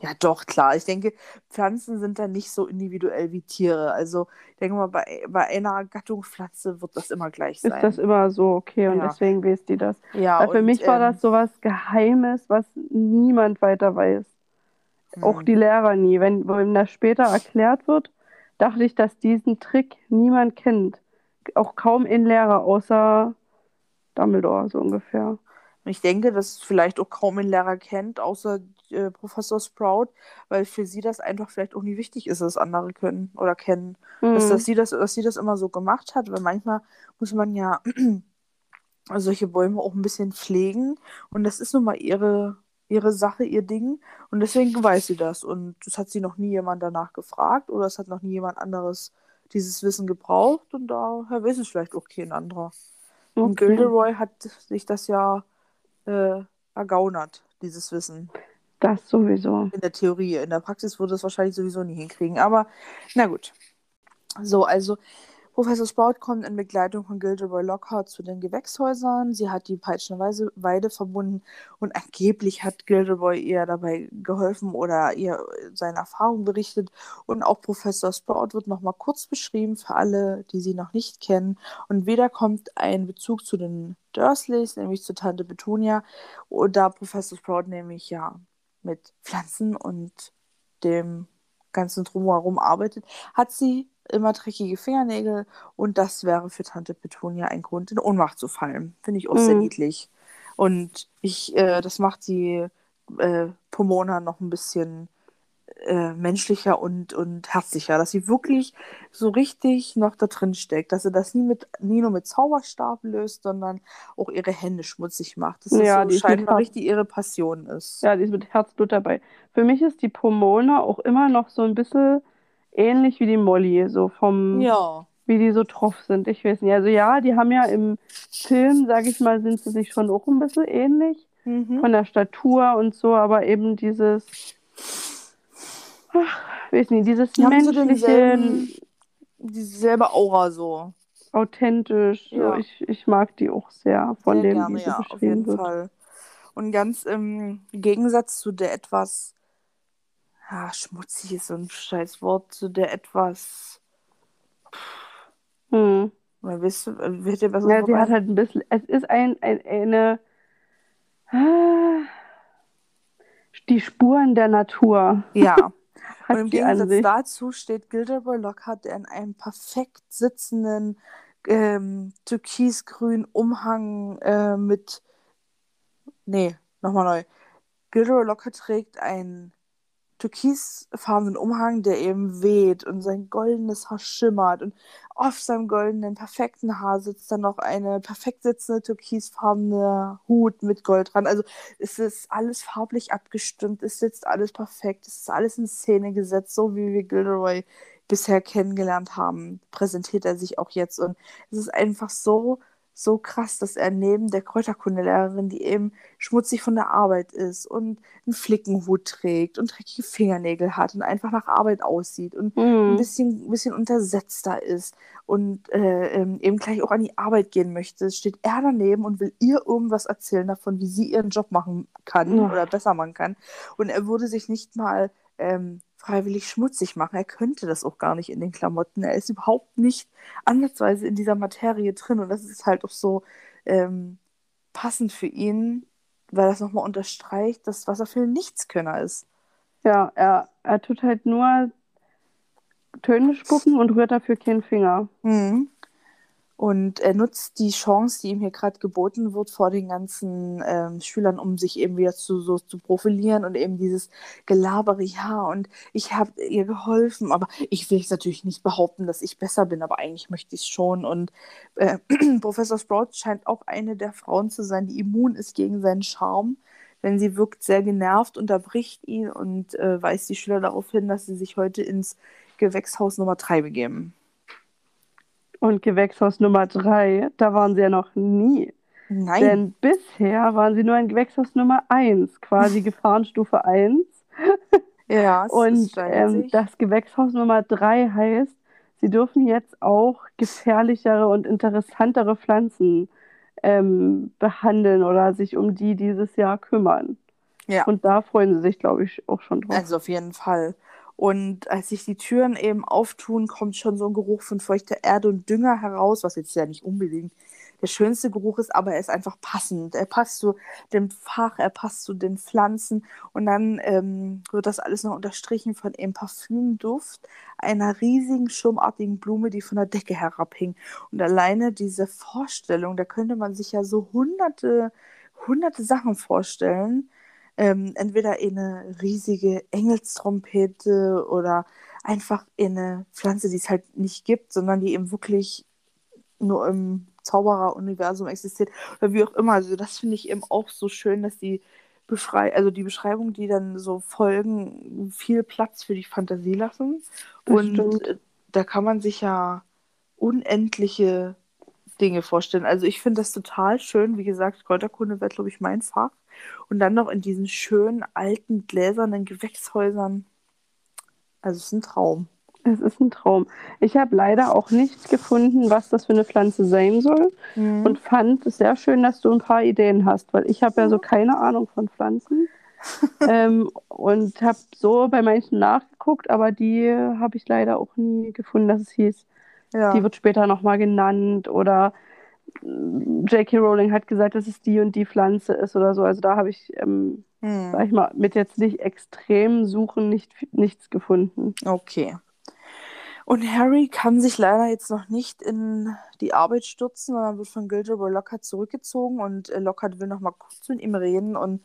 Ja, doch, klar. Ich denke, Pflanzen sind da nicht so individuell wie Tiere. Also, ich denke mal, bei, bei einer Gattung Pflanze wird das immer gleich sein. Ist das immer so okay und Ja. deswegen weiß die das. ja, Weil für und, mich war ähm, das sowas Geheimes, was niemand weiter weiß. Auch die Lehrer nie. Wenn, wenn das später erklärt wird, dachte ich, dass diesen Trick niemand kennt. Auch kaum ein Lehrer, außer Dumbledore, so ungefähr. Und ich denke, dass es vielleicht auch kaum ein Lehrer kennt, außer äh, Professor Sprout, weil für sie das einfach vielleicht auch nie wichtig ist, dass andere können oder kennen. Dass, Hm. dass, sie das, dass sie das immer so gemacht hat, weil manchmal muss man ja solche Bäume auch ein bisschen pflegen und das ist nun mal ihre, ihre Sache, ihr Ding und deswegen weiß sie das und das hat sie noch nie jemand danach gefragt oder es hat noch nie jemand anderes dieses Wissen gebraucht und daher weiß es vielleicht auch kein anderer. Und Okay. Gilderoy hat sich das ja äh, ergaunert, dieses Wissen. Das sowieso. In der Theorie. In der Praxis würde es wahrscheinlich sowieso nie hinkriegen. Aber na gut. So, also Professor Sprout kommt in Begleitung von Gilderoy Lockhart zu den Gewächshäusern. Sie hat die peitschende Weide verbunden und angeblich hat Gilderoy ihr dabei geholfen oder ihr seine Erfahrungen berichtet. Und auch Professor Sprout wird nochmal kurz beschrieben für alle, die sie noch nicht kennen. Und wieder kommt ein Bezug zu den Dursleys, nämlich zu Tante Petunia, da Professor Sprout nämlich ja mit Pflanzen und dem ganzen Drumherum arbeitet, hat sie immer dreckige Fingernägel und das wäre für Tante Petunia ein Grund, in Ohnmacht zu fallen. Finde ich auch sehr Mhm. niedlich. Und ich, äh, das macht die äh, Pomona noch ein bisschen äh, menschlicher und, und herzlicher, dass sie wirklich so richtig noch da drin steckt, dass sie das nie, mit, nie nur mit Zauberstab löst, sondern auch ihre Hände schmutzig macht. Ja, das die so ist mit scheinbar richtig ihre Passion ist. Ja, die ist mit Herzblut dabei. Für mich ist die Pomona auch immer noch so ein bisschen ähnlich wie die Molly, so vom, Ja. wie die so drauf sind. Ich weiß nicht. Also ja, die haben ja im Film, sage ich mal, sind sie sich schon auch ein bisschen ähnlich Mhm. von der Statur und so, aber eben dieses, ach, weiß nicht, dieses Die so menschliche, denselben, dieselbe Aura so. authentisch. Ja. So, ich, ich mag die auch sehr von Sehr dem, gerne, wie sie ja, auf beschrieben jeden wird. Fall. Und ganz im Gegensatz zu der etwas, ja, schmutzig ist so ein scheiß Wort, zu der etwas, Hm. oder wisst ihr, äh, wird dir besser Ja, sie hat halt ein bisschen, es ist ein, ein, eine, ah, die Spuren der Natur Ja. Und im Gegensatz dazu steht Gilderoy Lockhart, der in einem perfekt sitzenden ähm, türkisgrünen Umhang äh, mit. Nee, nochmal neu. Gilderoy Lockhart trägt einen türkisfarbenen Umhang, der eben weht und sein goldenes Haar schimmert. Und auf seinem goldenen, perfekten Haar sitzt dann noch eine perfekt sitzende türkisfarbene Hut mit Gold dran. Also es ist alles farblich abgestimmt, es sitzt alles perfekt, es ist alles in Szene gesetzt, so wie wir Gilderoy bisher kennengelernt haben, präsentiert er sich auch jetzt. Und es ist einfach so, so krass, dass er neben der Kräuterkundelehrerin, die eben schmutzig von der Arbeit ist und einen Flickenhut trägt und dreckige Fingernägel hat und einfach nach Arbeit aussieht und ein Hm. bisschen, ein bisschen untersetzter ist und äh, ähm, eben gleich auch an die Arbeit gehen möchte, steht er daneben und will ihr irgendwas erzählen davon, wie sie ihren Job machen kann Ja. oder besser machen kann. Und er würde sich nicht mal ähm, freiwillig schmutzig machen. Er könnte das auch gar nicht in den Klamotten. Er ist überhaupt nicht ansatzweise in dieser Materie drin. Und das ist halt auch so ähm, passend für ihn, weil das nochmal unterstreicht, dass was er für ein Nichtskönner ist. Ja, er, er tut halt nur Töne spucken und rührt dafür keinen Finger. Mhm. Und er nutzt die Chance, die ihm hier gerade geboten wird, vor den ganzen ähm, Schülern, um sich eben wieder zu, so zu profilieren und eben dieses Gelabere, ja, und ich habe ihr geholfen, aber ich will jetzt natürlich nicht behaupten, dass ich besser bin, aber eigentlich möchte ich es schon. Und äh, Professor Sprout scheint auch eine der Frauen zu sein, die immun ist gegen seinen Charme, denn sie wirkt sehr genervt, unterbricht ihn und äh, weist die Schüler darauf hin, dass sie sich heute ins Gewächshaus Nummer 3 begeben. Und Gewächshaus Nummer drei, da waren sie ja noch nie. Nein. Denn bisher waren sie nur in Gewächshaus Nummer eins, quasi Gefahrenstufe 1. Ja, es Und ist ähm, das Gewächshaus Nummer drei heißt, sie dürfen jetzt auch gefährlichere und interessantere Pflanzen ähm, behandeln oder sich um die dieses Jahr kümmern. Ja. Und da freuen sie sich, glaube ich, auch schon drauf. Also auf jeden Fall. Und als sich die Türen eben auftun, kommt schon so ein Geruch von feuchter Erde und Dünger heraus, was jetzt ja nicht unbedingt der schönste Geruch ist, aber er ist einfach passend. Er passt zu dem Fach, er passt zu den Pflanzen und dann ähm, wird das alles noch unterstrichen von einem Parfümduft einer riesigen schirmartigen Blume, die von der Decke herabhing. Und alleine diese Vorstellung, da könnte man sich ja so hunderte, hunderte Sachen vorstellen. Ähm, entweder eine riesige Engelstrompete oder einfach eine Pflanze, die es halt nicht gibt, sondern die eben wirklich nur im Zauberer-Universum existiert oder wie auch immer. Also das finde ich eben auch so schön, dass die Beschrei also die Beschreibungen, die dann so folgen, viel Platz für die Fantasie lassen. Das Und stimmt. da kann man sich ja unendliche Dinge vorstellen. Also ich finde das total schön. Wie gesagt, Kräuterkunde wäre, glaube ich, mein Fach. Und dann noch in diesen schönen, alten, gläsernen Gewächshäusern. Also es ist ein Traum. Es ist ein Traum. Ich habe leider auch nicht gefunden, was das für eine Pflanze sein soll und fand es sehr schön, dass du ein paar Ideen hast, weil ich habe ja so keine Ahnung von Pflanzen ähm, und habe so bei manchen nachgeguckt, aber die habe ich leider auch nie gefunden, dass es hieß, ja. die wird später nochmal genannt oder mm, J.K. Rowling hat gesagt, dass es die und die Pflanze ist oder so. Also da habe ich, ähm, Hm. sag ich mal, mit jetzt nicht extrem suchen nicht, nichts gefunden. Okay. Und Harry kann sich leider jetzt noch nicht in die Arbeit stürzen, sondern wird von Gilderoy Lockhart zurückgezogen und äh, Lockhart will noch mal kurz mit ihm reden und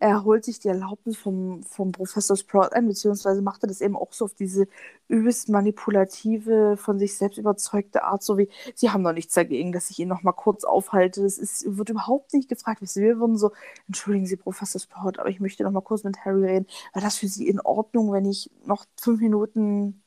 er holt sich die Erlaubnis vom, vom Professor Sprout ein, beziehungsweise macht er das eben auch so auf diese übelst manipulative, von sich selbst überzeugte Art, so wie, sie haben doch nichts dagegen, dass ich ihn noch mal kurz aufhalte. Das wird überhaupt nicht gefragt. Wir würden so, entschuldigen Sie, Professor Sprout, aber ich möchte noch mal kurz mit Harry reden. War das für Sie in Ordnung, wenn ich noch fünf Minuten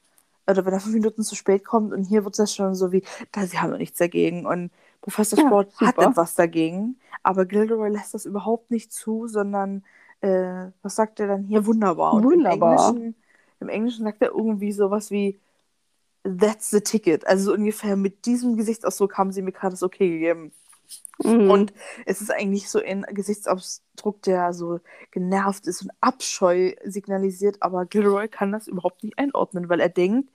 oder wenn er fünf Minuten zu spät kommt und hier wird es schon so wie, da sie haben doch nichts dagegen und Professor ja, Sport hat etwas dagegen, aber Gilderoy lässt das überhaupt nicht zu, sondern äh, was sagt er dann hier? Wunderbar. Und Wunderbar. Im Englischen, Im Englischen sagt er irgendwie sowas wie That's the ticket. Also so ungefähr mit diesem Gesichtsausdruck haben sie mir gerade das okay gegeben. Mhm. Und es ist eigentlich so ein Gesichtsausdruck, der so genervt ist und Abscheu signalisiert, aber Gilroy kann das überhaupt nicht einordnen, weil er denkt,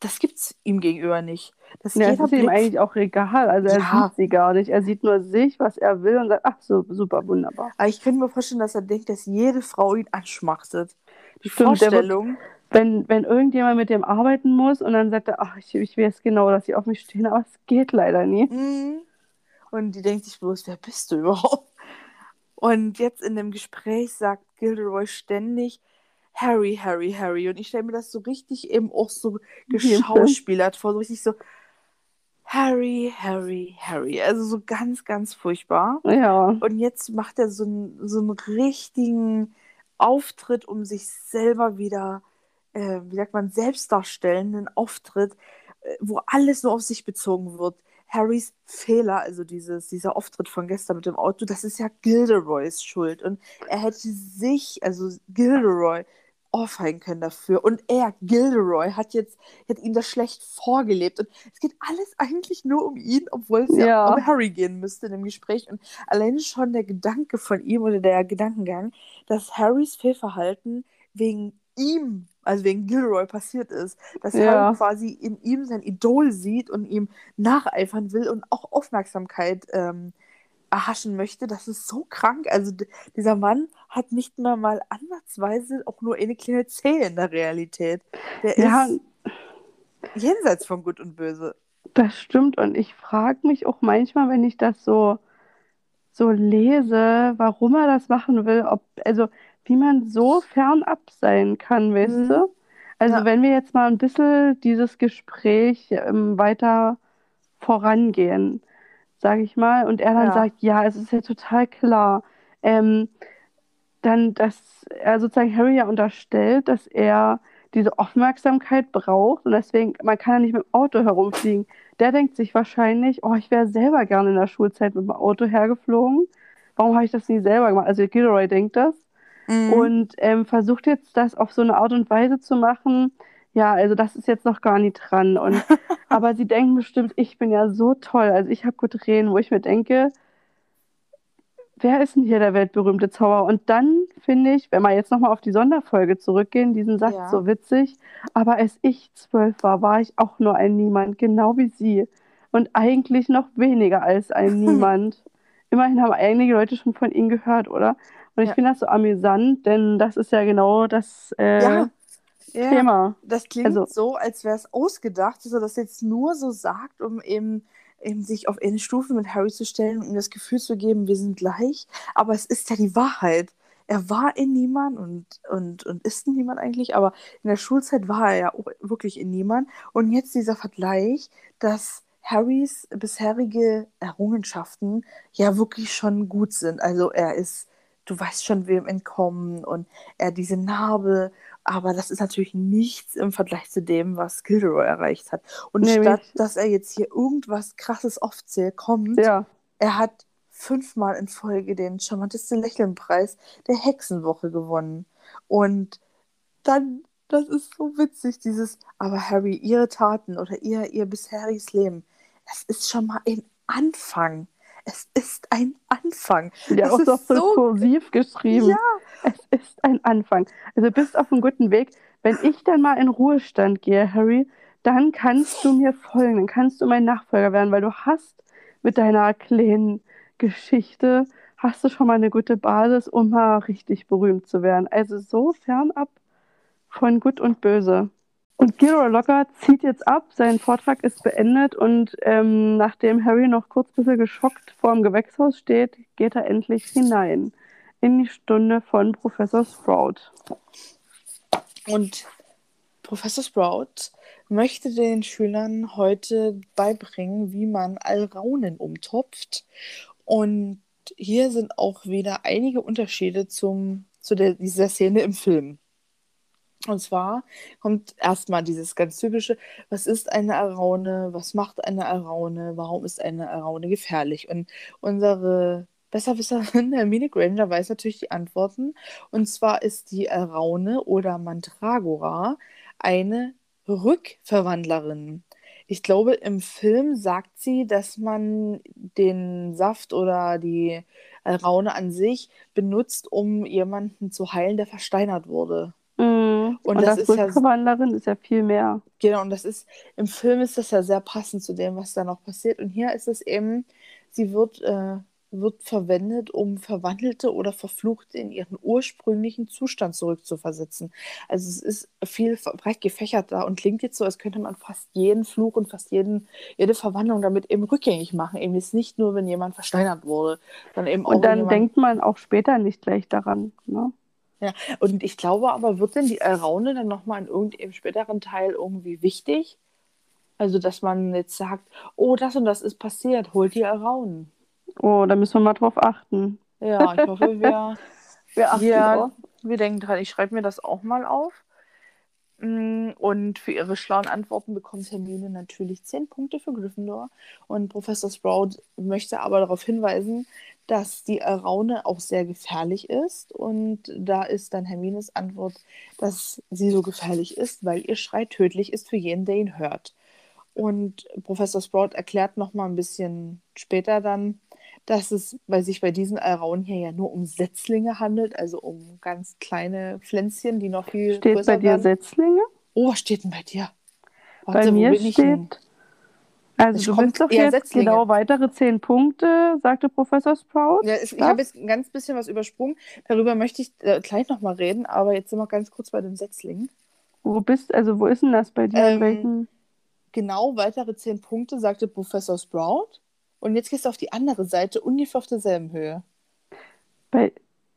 das gibt es ihm gegenüber nicht. Das ja, ist ihm eigentlich auch egal. Also er ja. sieht sie gar nicht. Er sieht nur sich, was er will und sagt, ach so, super, wunderbar. Aber ich könnte mir vorstellen, dass er denkt, dass jede Frau ihn anschmachtet. Die Stimmt, Vorstellung. Wenn, wenn irgendjemand mit dem arbeiten muss und dann sagt er, ach, ich, ich weiß genau, dass sie auf mich stehen, aber es geht leider nie. Mhm. Und die denkt sich bloß, wer bist du überhaupt? Und jetzt in dem Gespräch sagt Gilderoy ständig, Harry, Harry, Harry. Und ich stelle mir das so richtig eben auch so geschauspielert vor, so richtig so Harry, Harry, Harry. Also so ganz, ganz furchtbar. Ja. Und jetzt macht er so, ein, so einen richtigen Auftritt, um sich selber wieder, äh, wie sagt man, selbst darstellenden Auftritt, äh, wo alles nur auf sich bezogen wird. Harrys Fehler, also dieses, dieser Auftritt von gestern mit dem Auto, das ist ja Gilderoys Schuld. Und er hätte sich, also Gilderoy, ohrfeigen können dafür. Und er, Gilderoy, hat jetzt hat ihm das schlecht vorgelebt. Und es geht alles eigentlich nur um ihn, obwohl es ja, ja um Harry gehen müsste in dem Gespräch. Und alleine schon der Gedanke von ihm oder der Gedankengang, dass Harrys Fehlverhalten wegen ihm, also wegen Gilroy passiert ist, dass ja. Harry quasi in ihm sein Idol sieht und ihm nacheifern will und auch Aufmerksamkeit ähm, erhaschen möchte, das ist so krank. Also dieser Mann hat nicht mehr mal ansatzweise auch nur eine kleine Zehe in der Realität. Der ja, ist jenseits von Gut und Böse. Das stimmt und ich frage mich auch manchmal, wenn ich das so so lese, warum er das machen will, ob also wie man so fernab sein kann, weißt mhm. du? Also ja. wenn wir jetzt mal ein bisschen dieses Gespräch ähm, weiter vorangehen, sage ich mal, und er dann ja. sagt, ja, es ist ja total klar, ähm, dann, dass er sozusagen Harry ja unterstellt, dass er diese Aufmerksamkeit braucht und deswegen, man kann ja nicht mit dem Auto herumfliegen. Der denkt sich wahrscheinlich, oh, ich wäre selber gerne in der Schulzeit mit dem Auto hergeflogen. Warum habe ich das nie selber gemacht? Also Gilroy denkt das mhm. und ähm, versucht jetzt das auf so eine Art und Weise zu machen. Ja, also das ist jetzt noch gar nicht dran. Und, aber sie denken bestimmt, ich bin ja so toll. Also ich habe gut reden, wo ich mir denke, wer ist denn hier der weltberühmte Zauberer? Und dann finde ich, wenn wir jetzt nochmal auf die Sonderfolge zurückgehen, diesen Satz ja. so witzig, aber als ich zwölf war, war ich auch nur ein Niemand, genau wie sie. Und eigentlich noch weniger als ein Niemand. Immerhin haben einige Leute schon von ihnen gehört, oder? Und ich ja. finde das so amüsant, denn das ist ja genau das äh, ja. Thema. Das klingt also, so, als wäre es ausgedacht, dass er das jetzt nur so sagt, um eben, eben sich auf eine Stufe mit Harry zu stellen und ihm das Gefühl zu geben, wir sind gleich. Aber es ist ja die Wahrheit. Er war in niemand und, und, und ist in niemand eigentlich, aber in der Schulzeit war er ja auch wirklich in niemand. Und jetzt dieser Vergleich, dass Harrys bisherige Errungenschaften ja wirklich schon gut sind. Also er ist du weißt schon, wem entkommen und er diese Narbe, aber das ist natürlich nichts im Vergleich zu dem, was Gilderoy erreicht hat. Und Nämlich. statt, dass er jetzt hier irgendwas krasses aufzählt, kommt, ja. er hat fünfmal in Folge den charmantesten Lächelnpreis der Hexenwoche gewonnen. Und dann, das ist so witzig, dieses, aber Harry, ihre Taten oder ihr, ihr bisheriges Leben, das ist schon mal ein Anfang es ist ein Anfang. Ja, es auch doch so kursiv geschrieben. Ja. Es ist ein Anfang. Also du bist auf einem guten Weg. Wenn ich dann mal in Ruhestand gehe, Harry, dann kannst du mir folgen, dann kannst du mein Nachfolger werden, weil du hast mit deiner kleinen Geschichte, hast du schon mal eine gute Basis, um mal richtig berühmt zu werden. Also so fernab von Gut und Böse. Und Gilroy Locker zieht jetzt ab, sein Vortrag ist beendet und ähm, nachdem Harry noch kurz ein bisschen geschockt vor dem Gewächshaus steht, geht er endlich hinein in die Stunde von Professor Sprout. Und Professor Sprout möchte den Schülern heute beibringen, wie man Alraunen umtopft. Und hier sind auch wieder einige Unterschiede zum, zu der, dieser Szene im Film. Und zwar kommt erstmal dieses ganz typische, was ist eine Alraune, was macht eine Alraune, warum ist eine Alraune gefährlich? Und unsere Besserwisserin Hermine Granger weiß natürlich die Antworten. Und zwar ist die Alraune oder Mandragora eine Rückverwandlerin. Ich glaube, im Film sagt sie, dass man den Saft oder die Alraune an sich benutzt, um jemanden zu heilen, der versteinert wurde. Mm. Und, und das, das ist Rückverwandlerin ja, ist ja viel mehr. Genau, und das ist, im Film ist das ja sehr passend zu dem, was da noch passiert. Und hier ist es eben, sie wird äh, wird verwendet, um Verwandelte oder Verfluchte in ihren ursprünglichen Zustand zurückzuversetzen. Also es ist viel breit gefächert da und klingt jetzt so, als könnte man fast jeden Fluch und fast jeden, jede Verwandlung damit eben rückgängig machen. Eben ist nicht nur, wenn jemand versteinert wurde, sondern eben auch. Und dann denkt man auch später nicht gleich daran. Ne? Ja, und ich glaube aber, wird denn die Alraune dann nochmal in irgendeinem späteren Teil irgendwie wichtig? Also, dass man jetzt sagt, oh, das und das ist passiert, holt die Alraunen. Oh, da müssen wir mal drauf achten. Ja, ich hoffe, wir, wir achten ja, drauf. Wir denken dran, ich schreibe mir das auch mal auf. Mm, und für ihre schlauen Antworten bekommt Hermine natürlich 10 Punkte für Gryffindor. Und Professor Sprout möchte aber darauf hinweisen, dass die Araune auch sehr gefährlich ist. Und da ist dann Hermines Antwort, dass sie so gefährlich ist, weil ihr Schrei tödlich ist für jeden, der ihn hört. Und Professor Sprout erklärt nochmal ein bisschen später dann, dass es bei sich bei diesen Alraun hier ja nur um Setzlinge handelt, also um ganz kleine Pflänzchen, die noch viel steht größer bei dir werden. Setzlinge? Oh, was steht denn bei dir? Warte, bei mir steht, also du bist doch jetzt Setzlinge. genau weitere zehn Punkte, sagte Professor Sprout. Ja, ich, ich habe jetzt ein ganz bisschen was übersprungen. Darüber möchte ich äh, gleich nochmal reden, aber jetzt sind wir ganz kurz bei den Setzlingen. Wo bist, also wo ist denn das bei dir? Ähm, genau weitere zehn Punkte, sagte Professor Sprout. Und jetzt gehst du auf die andere Seite, ungefähr auf derselben Höhe. Bei...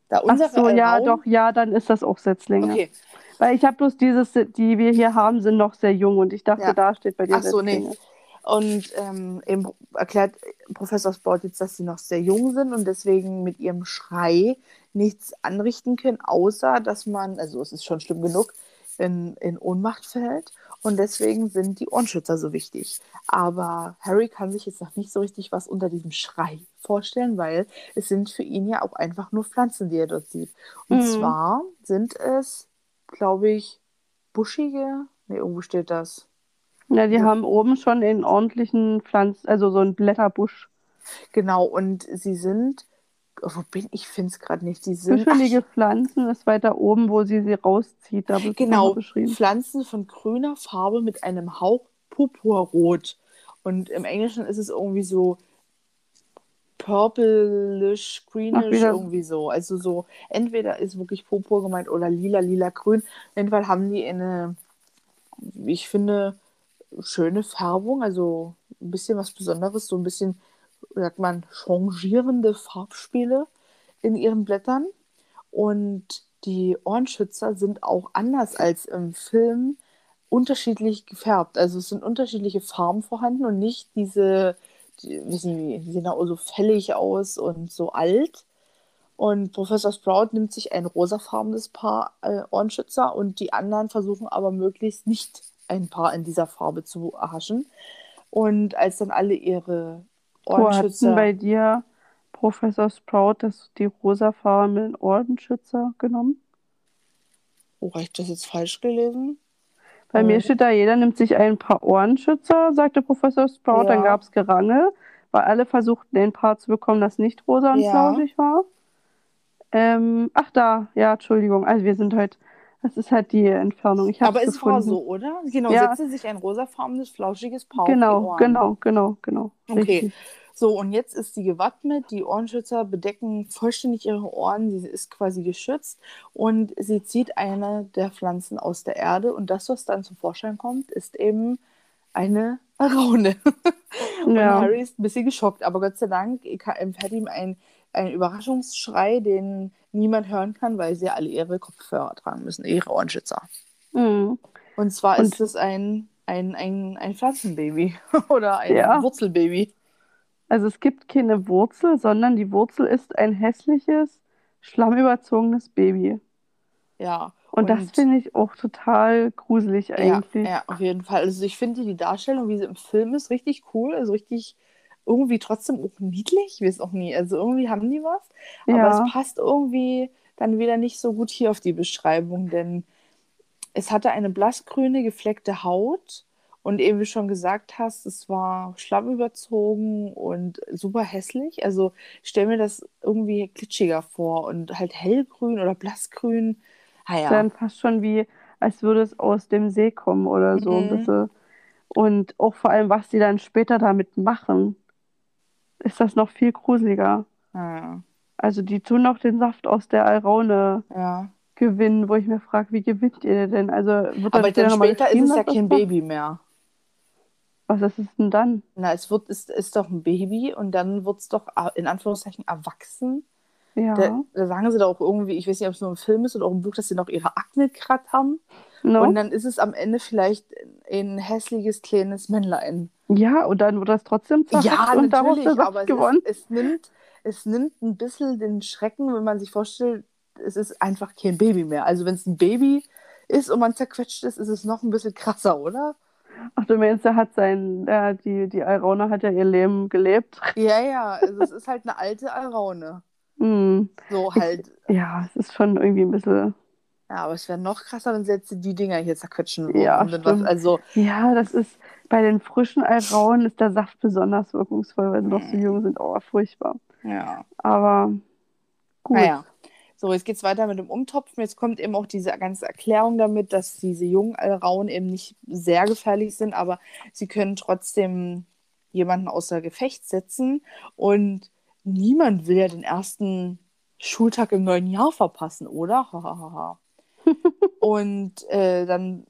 Da unsere Ach so, ja, Raum... doch, ja, dann ist das auch Setzlinge. Okay. Weil ich habe bloß dieses, die wir hier haben, sind noch sehr jung und ich dachte, ja. da steht bei dir Ach so, Setzlinge. nee. Und ähm, eben erklärt Professor Sport jetzt, dass sie noch sehr jung sind und deswegen mit ihrem Schrei nichts anrichten können, außer dass man, also es ist schon schlimm genug, in, in Ohnmacht fällt. Und deswegen sind die Ohrenschützer so wichtig. Aber Harry kann sich jetzt noch nicht so richtig was unter diesem Schrei vorstellen, weil es sind für ihn ja auch einfach nur Pflanzen, die er dort sieht. Und mhm. zwar sind es, glaube ich, buschige, ne, irgendwo steht das. Ja, die haben oben schon einen ordentlichen Pflanz, also so einen Blätterbusch. Genau, und sie sind wo bin ich? finde es gerade nicht. Die sind, Büschelige Pflanzen ist weiter oben, wo sie sie rauszieht. Da genau, Pflanzen von grüner Farbe mit einem Hauch purpurrot. Und im Englischen ist es irgendwie so purplish, greenish, irgendwie so. Also so, entweder ist wirklich purpur gemeint oder lila, lila, grün. Auf jeden Fall haben die eine, ich finde, schöne Färbung, also ein bisschen was Besonderes, so ein bisschen sagt man, changierende Farbspiele in ihren Blättern. Und die Ohrenschützer sind auch anders als im Film unterschiedlich gefärbt. Also es sind unterschiedliche Farben vorhanden und nicht diese, die, wissen die sehen auch so fällig aus und so alt. Und Professor Sprout nimmt sich ein rosafarbenes Paar äh, Ohrenschützer und die anderen versuchen aber möglichst nicht ein Paar in dieser Farbe zu erhaschen. Und als dann alle ihre Ohrenschützer. Wo bei dir Professor Sprout das, die rosafarbenen Ohrenschützer genommen? Oh, habe ich das jetzt falsch gelesen? Bei oh. mir steht da, jeder nimmt sich ein paar Ohrenschützer, sagte Professor Sprout. Ja. Dann gab es Gerangel, weil alle versuchten, ein Paar zu bekommen, das nicht rosa und ja. flauschig war. Ähm, ach da, ja, Entschuldigung. Also wir sind heute das ist halt die Entfernung. Ich Aber es war so, oder? Genau, ja. setzte sich ein rosafarbenes, flauschiges Paar Genau, genau, genau, genau. Okay. So, und jetzt ist sie gewappnet. Die Ohrenschützer bedecken vollständig ihre Ohren. Sie ist quasi geschützt. Und sie zieht eine der Pflanzen aus der Erde. Und das, was dann zum Vorschein kommt, ist eben eine Araune. und Ja. Harry ist ein bisschen geschockt. Aber Gott sei Dank empfällt ihm ein, ein Überraschungsschrei, den niemand hören kann, weil sie alle ihre Kopfhörer tragen müssen, ihre Ohrenschützer. Mhm. Und zwar Und- ist es ein, ein, ein, ein Pflanzenbaby oder ein Ja. Wurzelbaby. Also es gibt keine Wurzel, sondern die Wurzel ist ein hässliches, schlammüberzogenes Baby. Ja. Und, das finde ich auch total gruselig ja, eigentlich. ja, auf jeden Fall. Also ich finde die Darstellung, wie sie im Film ist, richtig cool. Also richtig irgendwie trotzdem auch niedlich. Ich weiß auch nie. Also irgendwie haben die was. Aber Ja. es passt irgendwie dann wieder nicht so gut hier auf die Beschreibung, denn es hatte eine blassgrüne, gefleckte Haut. Und eben wie du schon gesagt hast, es war schlammüberzogen und super hässlich. Also ich stelle mir das irgendwie glitschiger vor und halt hellgrün oder blassgrün. Ah ja. Dann fast schon wie, als würde es aus dem See kommen oder so ein Mhm. bisschen. Und auch vor allem, was die dann später damit machen, ist das noch viel gruseliger. Ja, Also die tun noch den Saft aus der Alraune ja. gewinnen, wo ich mir frage, wie gewinnt ihr denn? Also wird Aber dann später ist es ja kein? Baby mehr. Was ist es denn dann? Na, es wird, ist, ist doch ein Baby und dann wird es doch äh, in Anführungszeichen erwachsen. Ja. Da, da sagen sie doch auch irgendwie, ich weiß nicht, ob es nur im Film ist oder auch im Buch, dass sie noch ihre Akne gerade haben. No? Und dann ist es am Ende vielleicht ein hässliches kleines Männlein. ja, und dann wird das trotzdem zerhackt und daraus der Saft aber es, gewonnen. ist, es, nimmt, es nimmt ein bisschen den Schrecken, wenn man sich vorstellt, es ist einfach kein Baby mehr. Also wenn es ein Baby ist und man zerquetscht ist, ist es noch ein bisschen krasser, oder? Ach, du meinst, er hat sein, der, die, die Alraune hat ja ihr Leben gelebt. Ja, ja, also es ist halt eine alte Alraune. Hm. So halt. Ja, es ist schon irgendwie ein bisschen. Ja, aber es wäre noch krasser, wenn sie jetzt die Dinger hier zerquetschen. Ja, was, also, Ja, das ist bei den frischen Alraunen ist der Saft besonders wirkungsvoll, weil sie noch so jung sind. Oh, furchtbar. ja. Aber gut. Naja. So, jetzt geht es weiter mit dem Umtopfen. Jetzt kommt eben auch diese ganze Erklärung damit, dass diese jungen Alrauen eben nicht sehr gefährlich sind, aber sie können trotzdem jemanden außer Gefecht setzen. Und niemand will ja den ersten Schultag im neuen Jahr verpassen, oder? Hahaha. Und äh, dann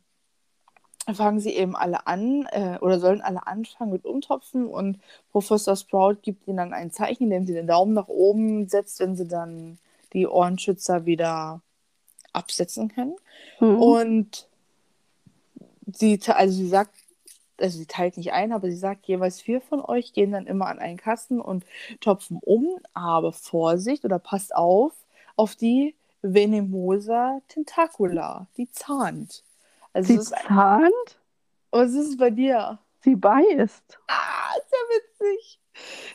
fangen sie eben alle an äh, oder sollen alle anfangen mit Umtopfen und Professor Sprout gibt ihnen dann ein Zeichen, indem sie den Daumen nach oben setzt, wenn sie dann die Ohrenschützer wieder absetzen können. Hm. Und sie, also sie sagt, also sie teilt nicht ein, aber sie sagt, jeweils vier von euch gehen dann immer an einen Kasten und topfen um, aber Vorsicht oder passt auf auf die Venemosa tentacula, die zahnt. Also Sie es ist, zahnt, was ist es bei dir? sie beißt. Ah, ist ja witzig.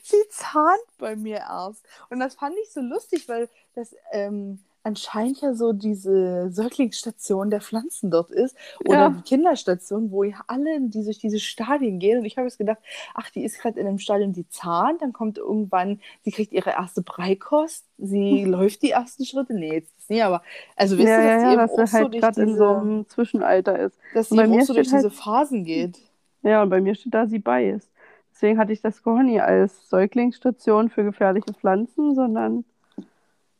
Sie zahnt bei mir erst. Und das fand ich so lustig, weil das ähm, anscheinend ja so diese Säuglingsstation der Pflanzen dort ist. Oder Ja. die Kinderstation, wo ja alle die durch diese Stadien gehen. Und ich habe jetzt gedacht, ach, die ist gerade in einem Stadium, die zahnt. Dann kommt irgendwann, sie kriegt ihre erste Breikost. Sie läuft die ersten Schritte. Nee, jetzt ist nie, aber also wisst ja, ihr, dass ja, eben dass auch so halt durch gerade in so einem Zwischenalter ist. dass sie bei auch so durch halt- diese Phasen geht. Ja, und bei mir steht da, sie beißt. Deswegen hatte ich das gar nie als Säuglingsstation für gefährliche Pflanzen, sondern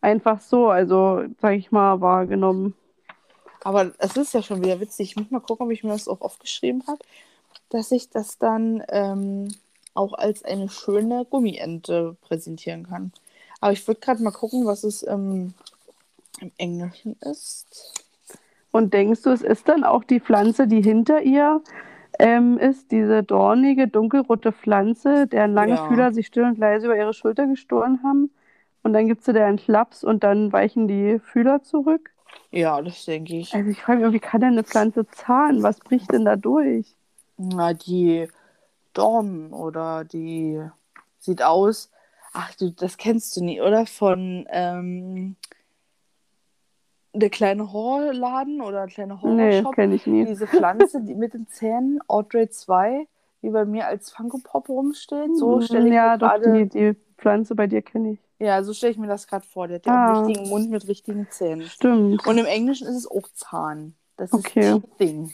einfach so, also sag ich mal, wahrgenommen. Aber es ist ja schon wieder witzig. Ich muss mal gucken, ob ich mir das auch aufgeschrieben habe, dass ich das dann ähm, auch als eine schöne Gummiente präsentieren kann. Aber ich würde gerade mal gucken, was es ähm, im Englischen ist. Und denkst du, es ist dann auch die Pflanze, die hinter ihr ähm, ist, diese dornige, dunkelrote Pflanze, deren lange Ja. Fühler sich still und leise über ihre Schulter gestohlen haben? Und dann gibt sie da einen Klaps und dann weichen die Fühler zurück? Ja, das denke ich. Also ich frage mich, wie kann denn eine Pflanze zahnen? Was bricht denn da durch? Na, die Dorn oder die sieht aus. Ach du, das kennst du nie, oder? Von ähm, der kleine Horrorladen oder der kleine Nee, Horrorshop. kenne ich nie. Diese Pflanze die mit den Zähnen, Audrey 2, die bei mir als Funko Pop rumsteht. So stelle ich ja, mir doch, gerade. die, die Pflanze bei dir kenne ich. Ja, so stelle ich mir das gerade vor. Der hat ja Ah. einen richtigen Mund mit richtigen Zähnen. Stimmt, Und im Englischen ist es auch Zahn. Das Okay. ist Ding.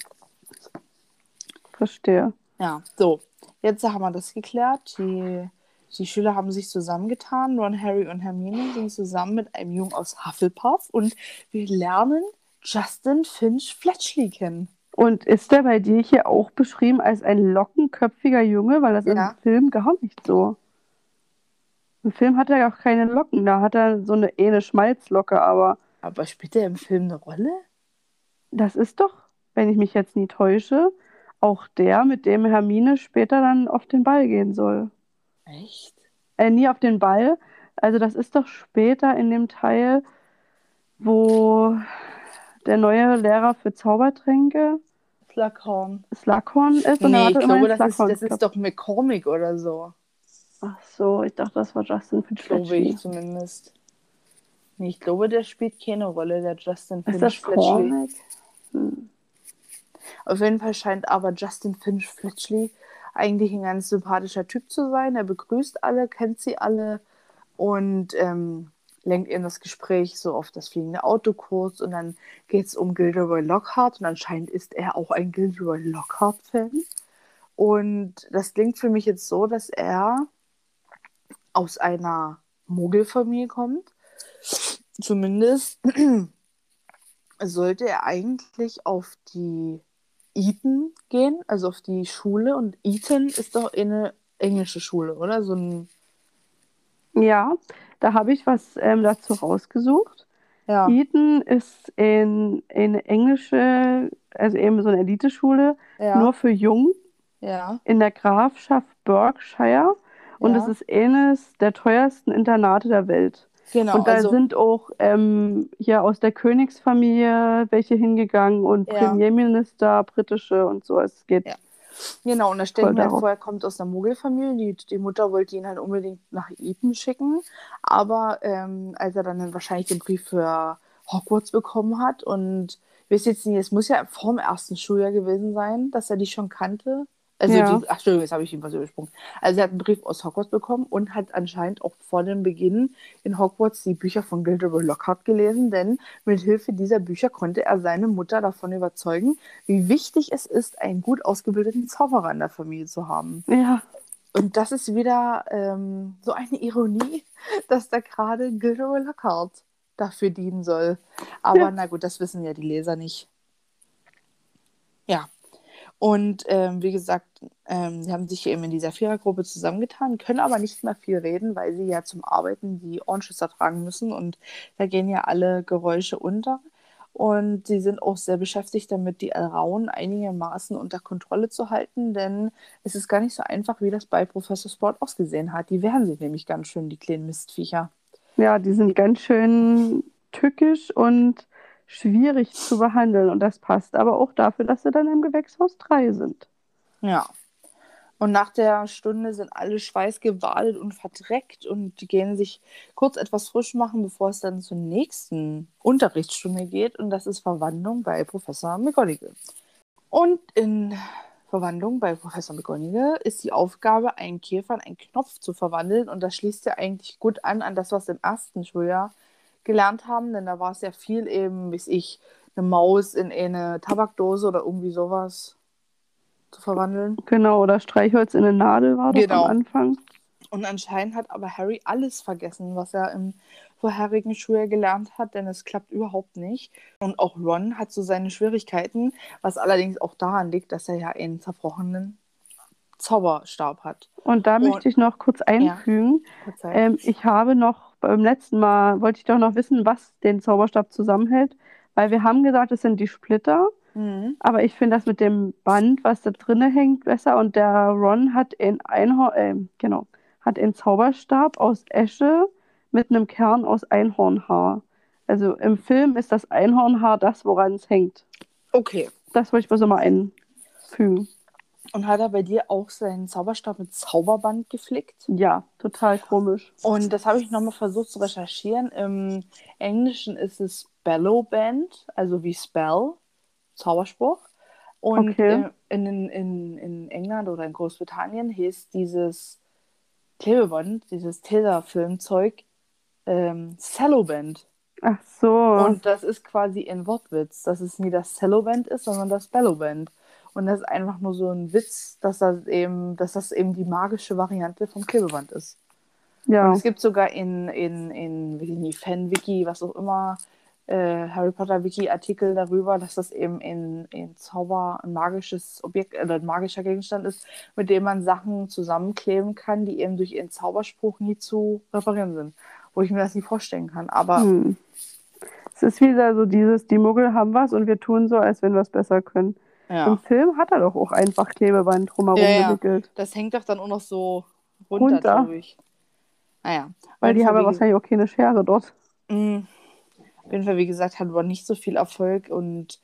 verstehe. Ja, so. Jetzt haben wir das geklärt. Die, Die Schüler haben sich zusammengetan. Ron, Harry und Hermine sind zusammen mit einem Jungen aus Hufflepuff und wir lernen Justin Finch Fletchley kennen. Und ist der bei dir hier auch beschrieben als ein lockenköpfiger Junge? Weil das Ja. im Film gar nicht so. Im Film hat er ja auch keine Locken. Da hat er so eine, eh eine Schmalzlocke, aber Aber spielt er im Film eine Rolle? das ist doch, wenn ich mich jetzt nie täusche, auch der, mit dem Hermine später dann auf den Ball gehen soll. Echt? Äh, nie auf den Ball. Also das ist doch später in dem Teil, wo der neue Lehrer für Zaubertränke Slughorn. Slughorn ist. und Nee, ich glaube, das ist, das ist doch McCormick oder so. Ach so, ich dachte, das war Justin Glaube Fitzgerald. ich zumindest. Nee, ich glaube, der spielt keine Rolle, der Justin Ist Finch das Fletchley. Cormac? Hm. Auf jeden Fall scheint aber Justin Finch Fletchley eigentlich ein ganz sympathischer Typ zu sein. Er begrüßt alle, kennt sie alle und ähm, lenkt ihnen das Gespräch so auf das fliegende Auto kurz und dann geht es um Gilderoy Lockhart und anscheinend ist er auch ein Gilderoy Lockhart-Fan. Und das klingt für mich jetzt so, dass er aus einer Muggelfamilie kommt. Zumindest sollte er eigentlich auf die Eton gehen, also auf die Schule. Und Eton ist doch eine englische Schule, oder? So ein. Ja, da habe ich was ähm, dazu rausgesucht. Ja. Eton ist in, eine englische, also eben so eine Eliteschule, ja. nur für Jungen ja. in der Grafschaft Berkshire. Und Ja. es ist eines der teuersten Internate der Welt. Genau. und da also, sind auch ähm, hier aus der Königsfamilie welche hingegangen und Ja. Premierminister, britische und so. Es geht. Ja. genau, und da stelle ich mir vor, er kommt aus einer Muggelfamilie. Die, die Mutter wollte ihn halt unbedingt nach Eton schicken. Aber ähm, als er dann wahrscheinlich den Brief für Hogwarts bekommen hat und ich weiß jetzt nicht, es muss ja vor dem ersten Schuljahr gewesen sein, dass er die schon kannte. Also, Ja. die, ach, Entschuldigung, jetzt habe ich ihm was übersprungen. Also, er hat einen Brief aus Hogwarts bekommen und hat anscheinend auch vor dem Beginn in Hogwarts die Bücher von Gilderoy Lockhart gelesen, denn mit Hilfe dieser Bücher konnte er seine Mutter davon überzeugen, wie wichtig es ist, einen gut ausgebildeten Zauberer in der Familie zu haben. Ja, Und das ist wieder ähm, so eine Ironie, dass da gerade Gilderoy Lockhart dafür dienen soll. Aber Ja. na gut, das wissen ja die Leser nicht. Ja. Und ähm, wie gesagt, ähm, sie haben sich eben in dieser Vierergruppe zusammengetan, können aber nicht mehr viel reden, weil sie ja zum Arbeiten die Ohrenschützer tragen müssen und da gehen ja alle Geräusche unter. Und sie sind auch sehr beschäftigt damit, die Alraun einigermaßen unter Kontrolle zu halten, denn es ist gar nicht so einfach, wie das bei Professor Sport ausgesehen hat. Die wehren sich nämlich ganz schön, die kleinen Mistviecher. ja, die sind ganz schön tückisch und schwierig zu behandeln. Und das passt aber auch dafür, dass sie dann im Gewächshaus 3 sind. Ja. Und nach der Stunde sind alle schweißgebadet und verdreckt und die gehen sich kurz etwas frisch machen, bevor es dann zur nächsten Unterrichtsstunde geht. Und das ist Verwandlung bei Professor McGonagall. Und in Verwandlung bei Professor McGonagall ist die Aufgabe, einen Käfer in einen Knopf zu verwandeln. Und das schließt ja eigentlich gut an an das, was im ersten Schuljahr gelernt haben. Denn da war es ja viel eben, wie ich, eine Maus in eine Tabakdose oder irgendwie sowas zu verwandeln. Genau, oder Streichholz in eine Nadel war das Genau. am Anfang. Und anscheinend hat aber Harry alles vergessen, was er im vorherigen Schuljahr gelernt hat, denn es klappt überhaupt nicht. Und auch Ron hat so seine Schwierigkeiten, was allerdings auch daran liegt, dass er ja einen zerbrochenen Zauberstab hat. Und da Und- möchte ich noch kurz einfügen, Verzeih. ähm, ich habe noch beim letzten Mal, wollte ich doch noch wissen, was den Zauberstab zusammenhält, weil wir haben gesagt, es sind die Splitter, Mhm. aber ich finde das mit dem Band, was da drinne hängt, besser und der Ron hat in Einhorn, äh, genau, hat einen Zauberstab aus Esche mit einem Kern aus Einhornhaar. Also im Film ist das Einhornhaar das, woran es hängt. Okay. Das wollte ich mal so mal einfügen. Und hat er bei dir auch seinen Zauberstab mit Zauberband geflickt? Ja, total komisch. Und das habe ich nochmal versucht zu recherchieren. Im Englischen ist es Bellow Band, also wie Spell, Zauberspruch. Und Okay. äh, in, in, in England oder in Großbritannien hieß dieses Klebeband, dieses Tesafilmzeug, ähm, Celloband. Ach so. Und das ist quasi ein Wortwitz, dass es nie das Celloband ist, sondern das Belloband. Und das ist einfach nur so ein Witz, dass das eben, dass das eben die magische Variante vom Klebeband ist. Ja. Und es gibt sogar in, in, in nicht, Fan-Wiki, was auch immer, äh, Harry Potter-Wiki-Artikel darüber, dass das eben in, in Zauber ein magisches Objekt oder ein magischer Gegenstand ist, mit dem man Sachen zusammenkleben kann, die eben durch ihren Zauberspruch nie zu reparieren sind. Wo ich mir das nicht vorstellen kann. Aber Hm. Es ist wieder so dieses, die Muggel haben was und wir tun so, als wenn wir es besser können. Ja. Im Film hat er doch auch einfach Klebeband drumherum Ja, ja. gewickelt. Das hängt doch dann auch noch so runter, Runter. glaube ich. Naja. Weil Auf die haben ja wahrscheinlich auch keine Schere dort. Mm. Auf jeden Fall, wie gesagt, hat Ron nicht so viel Erfolg und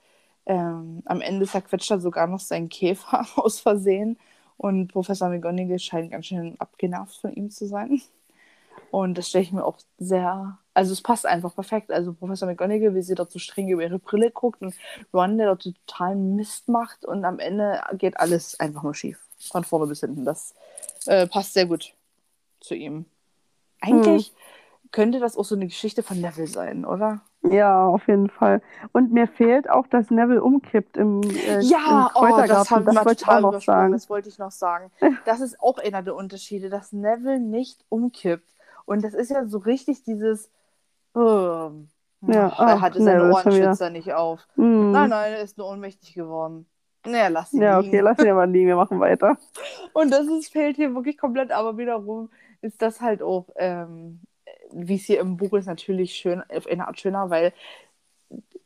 ähm, am Ende zerquetscht er sogar noch seinen Käfer aus Versehen und Professor McGonagall scheint ganz schön abgenervt von ihm zu sein. Und das stelle ich mir auch sehr, also es passt einfach perfekt. Also Professor McGonagall, wie sie dort so streng über ihre Brille guckt und Ron, der dort totalen Mist macht und am Ende geht alles einfach nur schief. Von vorne bis hinten. Das äh, passt sehr gut zu ihm. Eigentlich könnte das auch so eine Geschichte von Neville sein, oder? Ja, auf jeden Fall. Und mir fehlt auch, dass Neville umkippt im, äh, im Ja, oh, Kräutergarten. das haben wir wollte ich total auch noch sagen. Das wollte ich noch sagen. Das ist auch einer der Unterschiede, dass Neville nicht umkippt. Und das ist ja so richtig dieses. Ähm, Ja, ach, er hatte seine Neville schon wieder. Ohrenschützer nicht auf. Hm. Nein, nein, er ist nur ohnmächtig geworden. Naja, lass ihn Ja, liegen. okay, lass ihn aber liegen, wir machen weiter. Und das ist, fehlt hier wirklich komplett, aber wiederum ist das halt auch, ähm, wie es hier im Buch ist, natürlich schön, auf eine Art schöner, weil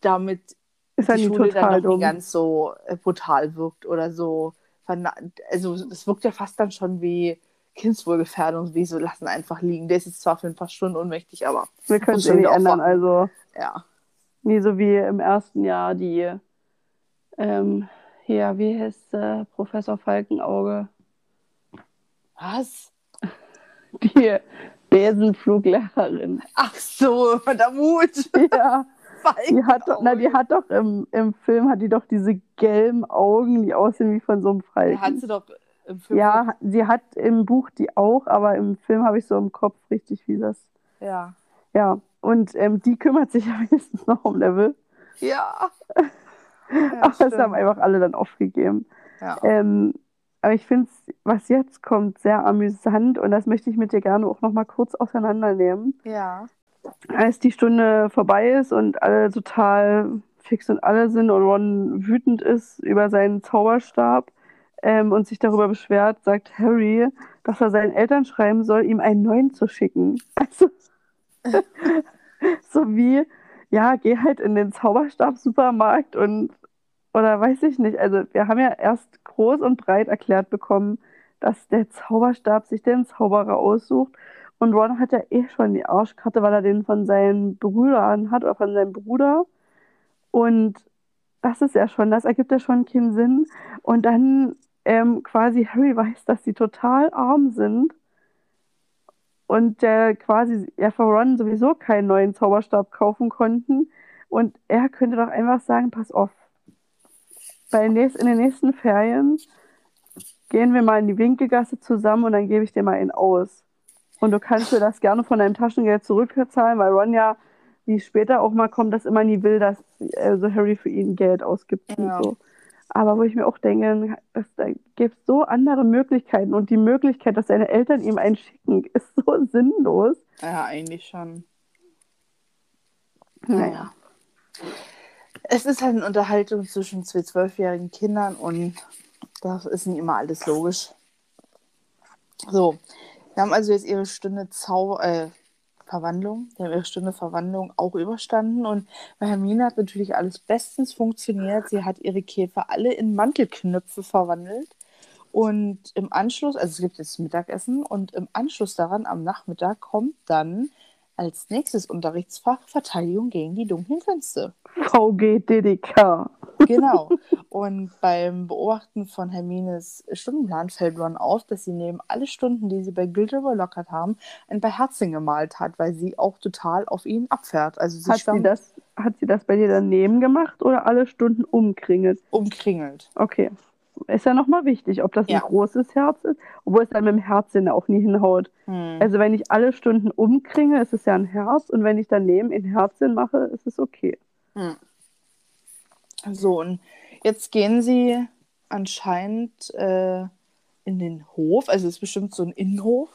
damit Ist ja die Schule dann noch nicht ganz so äh, brutal wirkt oder so. Also es wirkt ja fast dann schon wie Kindswohlgefährdung, wie so lassen einfach liegen. Der ist jetzt zwar für ein paar Stunden ohnmächtig, aber Wir können es eh schon nicht ändern, also ja. nie so wie im ersten Jahr die, ähm, hier, wie heißt äh, Professor Falkenauge? Was? Die Besenfluglehrerin. Ach so, der Mut. Ja, die hat doch, na, die hat doch im, im Film hat die doch diese gelben Augen, die aussehen wie von so einem Der hat Falken. sie doch. Ja, sie hat im Buch die auch, aber im Film habe ich so im Kopf richtig, wie das. Ja. Ja, und ähm, die kümmert sich ja wenigstens noch um Level. Ja. ja Aber das haben einfach alle dann aufgegeben. ja. Ähm, aber ich finde es, was jetzt kommt, sehr amüsant und das möchte ich mit dir gerne auch noch mal kurz auseinandernehmen. ja. Als die Stunde vorbei ist und alle total fix und alle sind und Ron wütend ist über seinen Zauberstab ähm, und sich darüber beschwert, sagt Harry, dass er seinen Eltern schreiben soll, ihm einen neuen zu schicken. Also, so wie, ja, geh halt in den Zauberstab-Supermarkt und, oder weiß ich nicht. Also, wir haben ja erst groß und breit erklärt bekommen, dass der Zauberstab sich den Zauberer aussucht. Und Ron hat ja eh schon die Arschkarte, weil er den von seinen Brüdern hat oder von seinem Bruder. Und das ist ja schon, das ergibt ja schon keinen Sinn. Und dann ähm, quasi Harry weiß, dass sie total arm sind. Und der quasi ja für Ron sowieso keinen neuen Zauberstab kaufen konnten. Und er könnte doch einfach sagen, pass auf, bei in den nächsten Ferien gehen wir mal in die Winkelgasse zusammen und dann gebe ich dir mal einen aus. Und du kannst mir das gerne von deinem Taschengeld zurückzahlen, weil Ron ja, wie später auch mal kommt, das immer nie will, dass also Harry für ihn Geld ausgibt Ja. und so. Aber wo ich mir auch denke, es gibt so andere Möglichkeiten und die Möglichkeit, dass seine Eltern ihm einen schicken, ist so sinnlos. Ja, eigentlich schon. Naja. Es ist halt eine Unterhaltung zwischen zwei zwölfjährigen Kindern und das ist nicht immer alles logisch. So, wir haben also jetzt ihre Stunde Zau äh, Verwandlung, wir haben ihre Stunde Verwandlung auch überstanden und bei Hermine hat natürlich alles bestens funktioniert. Sie hat ihre Käfer alle in Mantelknöpfe verwandelt und im Anschluss, also es gibt jetzt Mittagessen und im Anschluss daran am Nachmittag kommt dann als nächstes Unterrichtsfach Verteidigung gegen die dunklen Künste. VGDDK. Genau. Und beim Beobachten von Hermines Stundenplan fällt Ron auf, dass sie neben alle Stunden, die sie bei Gilderoy Lockhart haben, ein paar Herzen gemalt hat, weil sie auch total auf ihn abfährt. Also sie Hat sie, das, hat sie das bei dir daneben gemacht oder alle Stunden umkringelt? umkringelt. Okay. Ist ja nochmal wichtig, ob das Ja. ein großes Herz ist, obwohl es dann mit dem Herzchen auch nie hinhaut. Hm. Also wenn ich alle Stunden umkringe, ist es ja ein Herz und wenn ich daneben ein Herzchen mache, ist es okay. So, und jetzt gehen sie anscheinend äh, in den Hof. Also es ist bestimmt so ein Innenhof,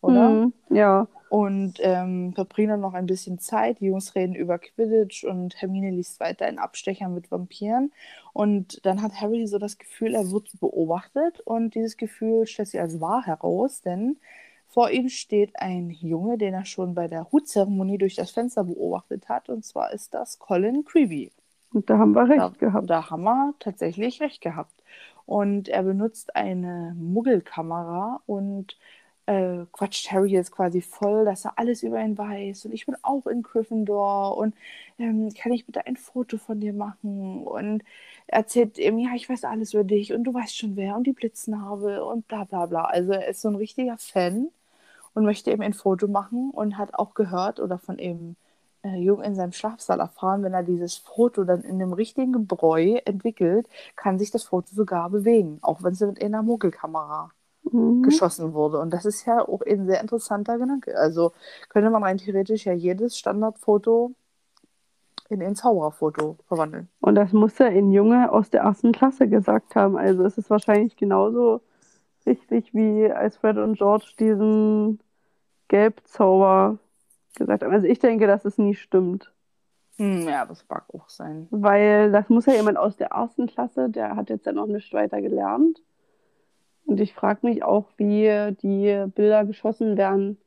oder? Mhm, ja. Und ähm, verbringen dann noch ein bisschen Zeit. Die Jungs reden über Quidditch und Hermine liest weiter in Abstechern mit Vampiren. Und dann hat Harry so das Gefühl, er wird beobachtet. Und dieses Gefühl stellt sich als wahr heraus, denn vor ihm steht ein Junge, den er schon bei der Hutzeremonie durch das Fenster beobachtet hat. Und zwar ist das Colin Creevy. Und da haben wir recht Da, gehabt. da haben wir tatsächlich recht gehabt. Und er benutzt eine Muggelkamera und äh, quatscht Harry jetzt quasi voll, dass er alles über ihn weiß. Und ich bin auch in Gryffindor und ähm, kann ich bitte ein Foto von dir machen? Und er erzählt ihm, ja, ich weiß alles über dich und du weißt schon wer und die Blitznarbe und bla bla bla. Also er ist so ein richtiger Fan und möchte eben ein Foto machen und hat auch gehört oder von eben äh, Jung in seinem Schlafsaal erfahren, wenn er dieses Foto dann in dem richtigen Gebräu entwickelt, kann sich das Foto sogar bewegen, auch wenn es mit einer Muggelkamera Mhm. geschossen wurde. Und das ist ja auch ein sehr interessanter Gedanke. Also könnte man rein theoretisch ja jedes Standardfoto in ein Zaubererfoto verwandeln. Und das muss ja ein Junge aus der ersten Klasse gesagt haben. Also es ist wahrscheinlich genauso richtig, wie als Fred und George diesen Gelbzauber gesagt haben. Also ich denke, dass es nie stimmt. Hm, ja, das mag auch sein. Weil das muss ja jemand aus der ersten Klasse, der hat jetzt ja noch nicht weiter gelernt. Und ich frage mich auch, wie die Bilder geschossen werden,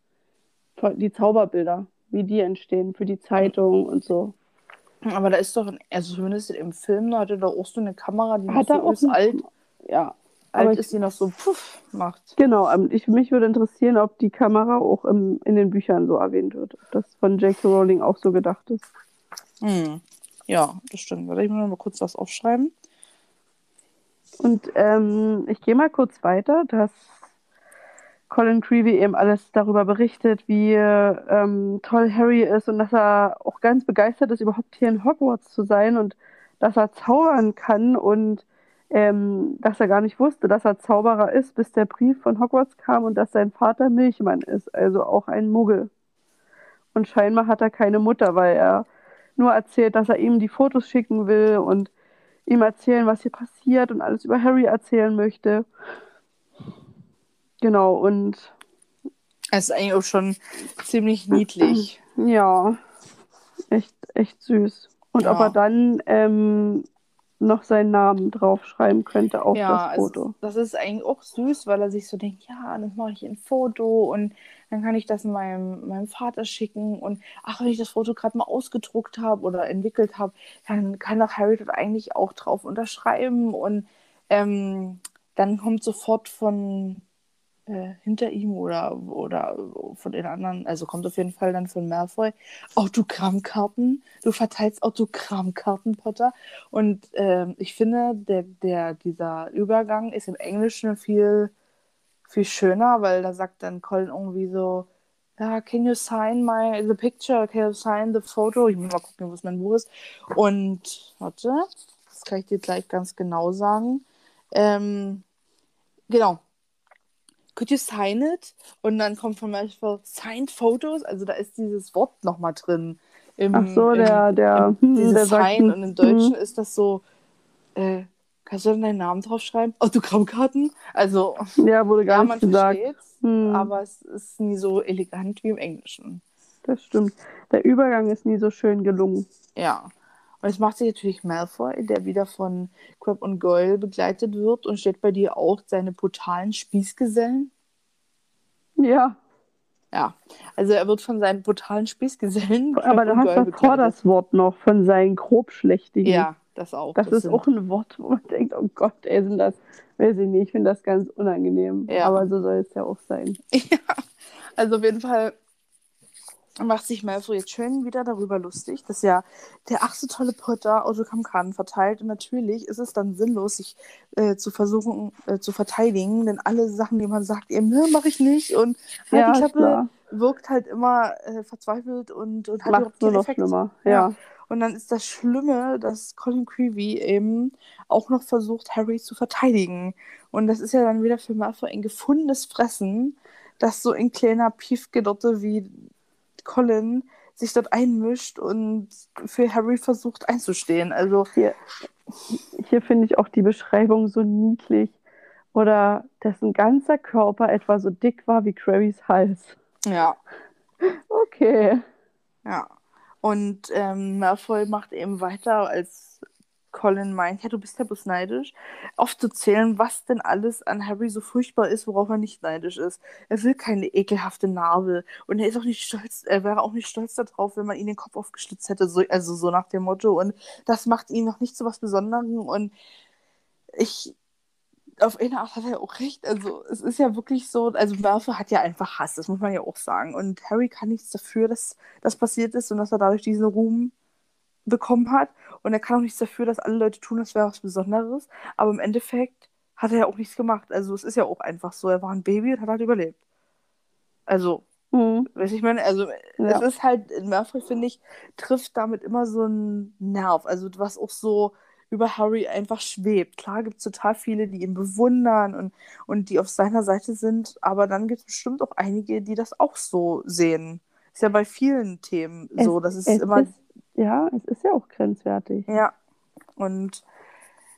die Zauberbilder, wie die entstehen für die Zeitung und so. Aber da ist doch, ein- also zumindest im Film, da hatte da auch so eine Kamera, die Hat so eine- alt, Ja, alt ich, ist, die noch so puff macht. genau, ähm, ich, mich würde interessieren, ob die Kamera auch im, in den Büchern so erwähnt wird, ob das von J.K. Rowling auch so gedacht ist. Hm. Ja, das stimmt. Warte, ich muss noch mal kurz was aufschreiben. Und ähm, ich gehe mal kurz weiter, dass Colin Creevy eben alles darüber berichtet, wie ähm, toll Harry ist und dass er auch ganz begeistert ist, überhaupt hier in Hogwarts zu sein und dass er zaubern kann und ähm, dass er gar nicht wusste, dass er Zauberer ist, bis der Brief von Hogwarts kam und dass sein Vater Milchmann ist, also auch ein Muggel. Und scheinbar hat er keine Mutter, weil er nur erzählt, dass er ihm die Fotos schicken will und ihm erzählen, was hier passiert und alles über Harry erzählen möchte. Genau, und Es ist eigentlich auch schon ziemlich niedlich. ja, echt, echt süß. Und ob Ja. er dann ähm, noch seinen Namen draufschreiben könnte auf Ja, das Foto. also das ist eigentlich auch süß, weil er sich so denkt, ja, dann mache ich ein Foto und dann kann ich das meinem, meinem Vater schicken und ach, wenn ich das Foto gerade mal ausgedruckt habe oder entwickelt habe, dann kann doch Harry dort eigentlich auch drauf unterschreiben und ähm, dann kommt sofort von äh, hinter ihm oder, oder von den anderen, also kommt auf jeden Fall dann von Malfoy, Autogrammkarten. Du verteilst Autogrammkarten, Potter. Und ähm, ich finde, der, der, dieser Übergang ist im Englischen viel, viel schöner, weil da sagt dann Colin irgendwie so, ja, can you sign my the picture? Can you sign the photo? Ich muss mal gucken, was mein Buch ist. Und warte, das kann ich dir gleich ganz genau sagen. Ähm, genau. Could you sign it? Und dann kommt von Malfoy signed photos. Also da ist dieses Wort nochmal drin. Im, Ach so, der, der, im, hm, dieses der sagt, Sign. Und im Deutschen hm, ist das so, äh, kannst du dann deinen Namen draufschreiben? Autogrammkarten? Also, ja, wurde gar ja, nicht man gesagt. Hm, aber es ist nie so elegant wie im Englischen. das stimmt. Der Übergang ist nie so schön gelungen. Ja. Und es macht sich natürlich Malfoy, der wieder von Crab und Goyle begleitet wird und steht bei dir auch seine brutalen Spießgesellen. Ja, Ja, also er wird von seinen brutalen Spießgesellen Crab aber du und hast Goyle davor das Wort noch von seinen grobschlächtigen. Ja, das auch. Das, ist sind- auch ein Wort, wo man denkt, oh Gott, ey, sind das, weiß ich nicht, ich finde das ganz unangenehm. Ja. Aber so soll es ja auch sein. Ja, also auf jeden Fall macht sich Malfoy jetzt schön wieder darüber lustig, dass ja der ach so tolle Potter Autogrammkarten verteilt und natürlich ist es dann sinnlos, sich äh, zu versuchen äh, zu verteidigen, denn alle Sachen, die man sagt, eben, ne, mache ich nicht und halt ja, die Klappe klar. wirkt halt immer äh, verzweifelt und, und hat Macht überhaupt nur keinen noch Effekt. schlimmer. Ja. Ja. Und dann ist das Schlimme, dass Colin Creevy eben auch noch versucht, Harry zu verteidigen. Und das ist ja dann wieder für Malfoy ein gefundenes Fressen, dass so ein kleiner Piefgedotte wie Colin sich dort einmischt und für Harry versucht einzustehen. Also, Hier, hier finde ich auch die Beschreibung so niedlich. oder dessen ganzer Körper etwa so dick war wie Querys Hals. Ja, Okay. ja. Und ähm, Malfoy macht eben weiter, als Colin meint, ja, du bist ja bloß neidisch, aufzuzählen, was denn alles an Harry so furchtbar ist, worauf er nicht neidisch ist. Er will keine ekelhafte Narbe und er ist auch nicht stolz, er wäre auch nicht stolz darauf, wenn man ihn den Kopf aufgeschlitzt hätte, so, also so nach dem Motto. Und das macht ihn noch nicht zu was Besonderem und ich, auf eine Art hat er auch recht. Also es ist ja wirklich so, also Malfoy hat ja einfach Hass, das muss man ja auch sagen. Und Harry kann nichts dafür, dass das passiert ist und dass er dadurch diesen Ruhm bekommen hat. Und er kann auch nichts dafür, dass alle Leute tun, das wäre was Besonderes. Aber im Endeffekt hat er ja auch nichts gemacht. Also es ist ja auch einfach so, er war ein Baby und hat halt überlebt. Also, Hm. weiß ich meine, also Ja. es ist halt, Malfoy, finde ich, trifft damit immer so einen Nerv. Also was auch so über Harry einfach schwebt. Klar gibt es total viele, die ihn bewundern und, und die auf seiner Seite sind, aber dann gibt es bestimmt auch einige, die das auch so sehen. Ist ja bei vielen Themen so, dass es, es immer ist, ja, es ist ja auch grenzwertig. ja, und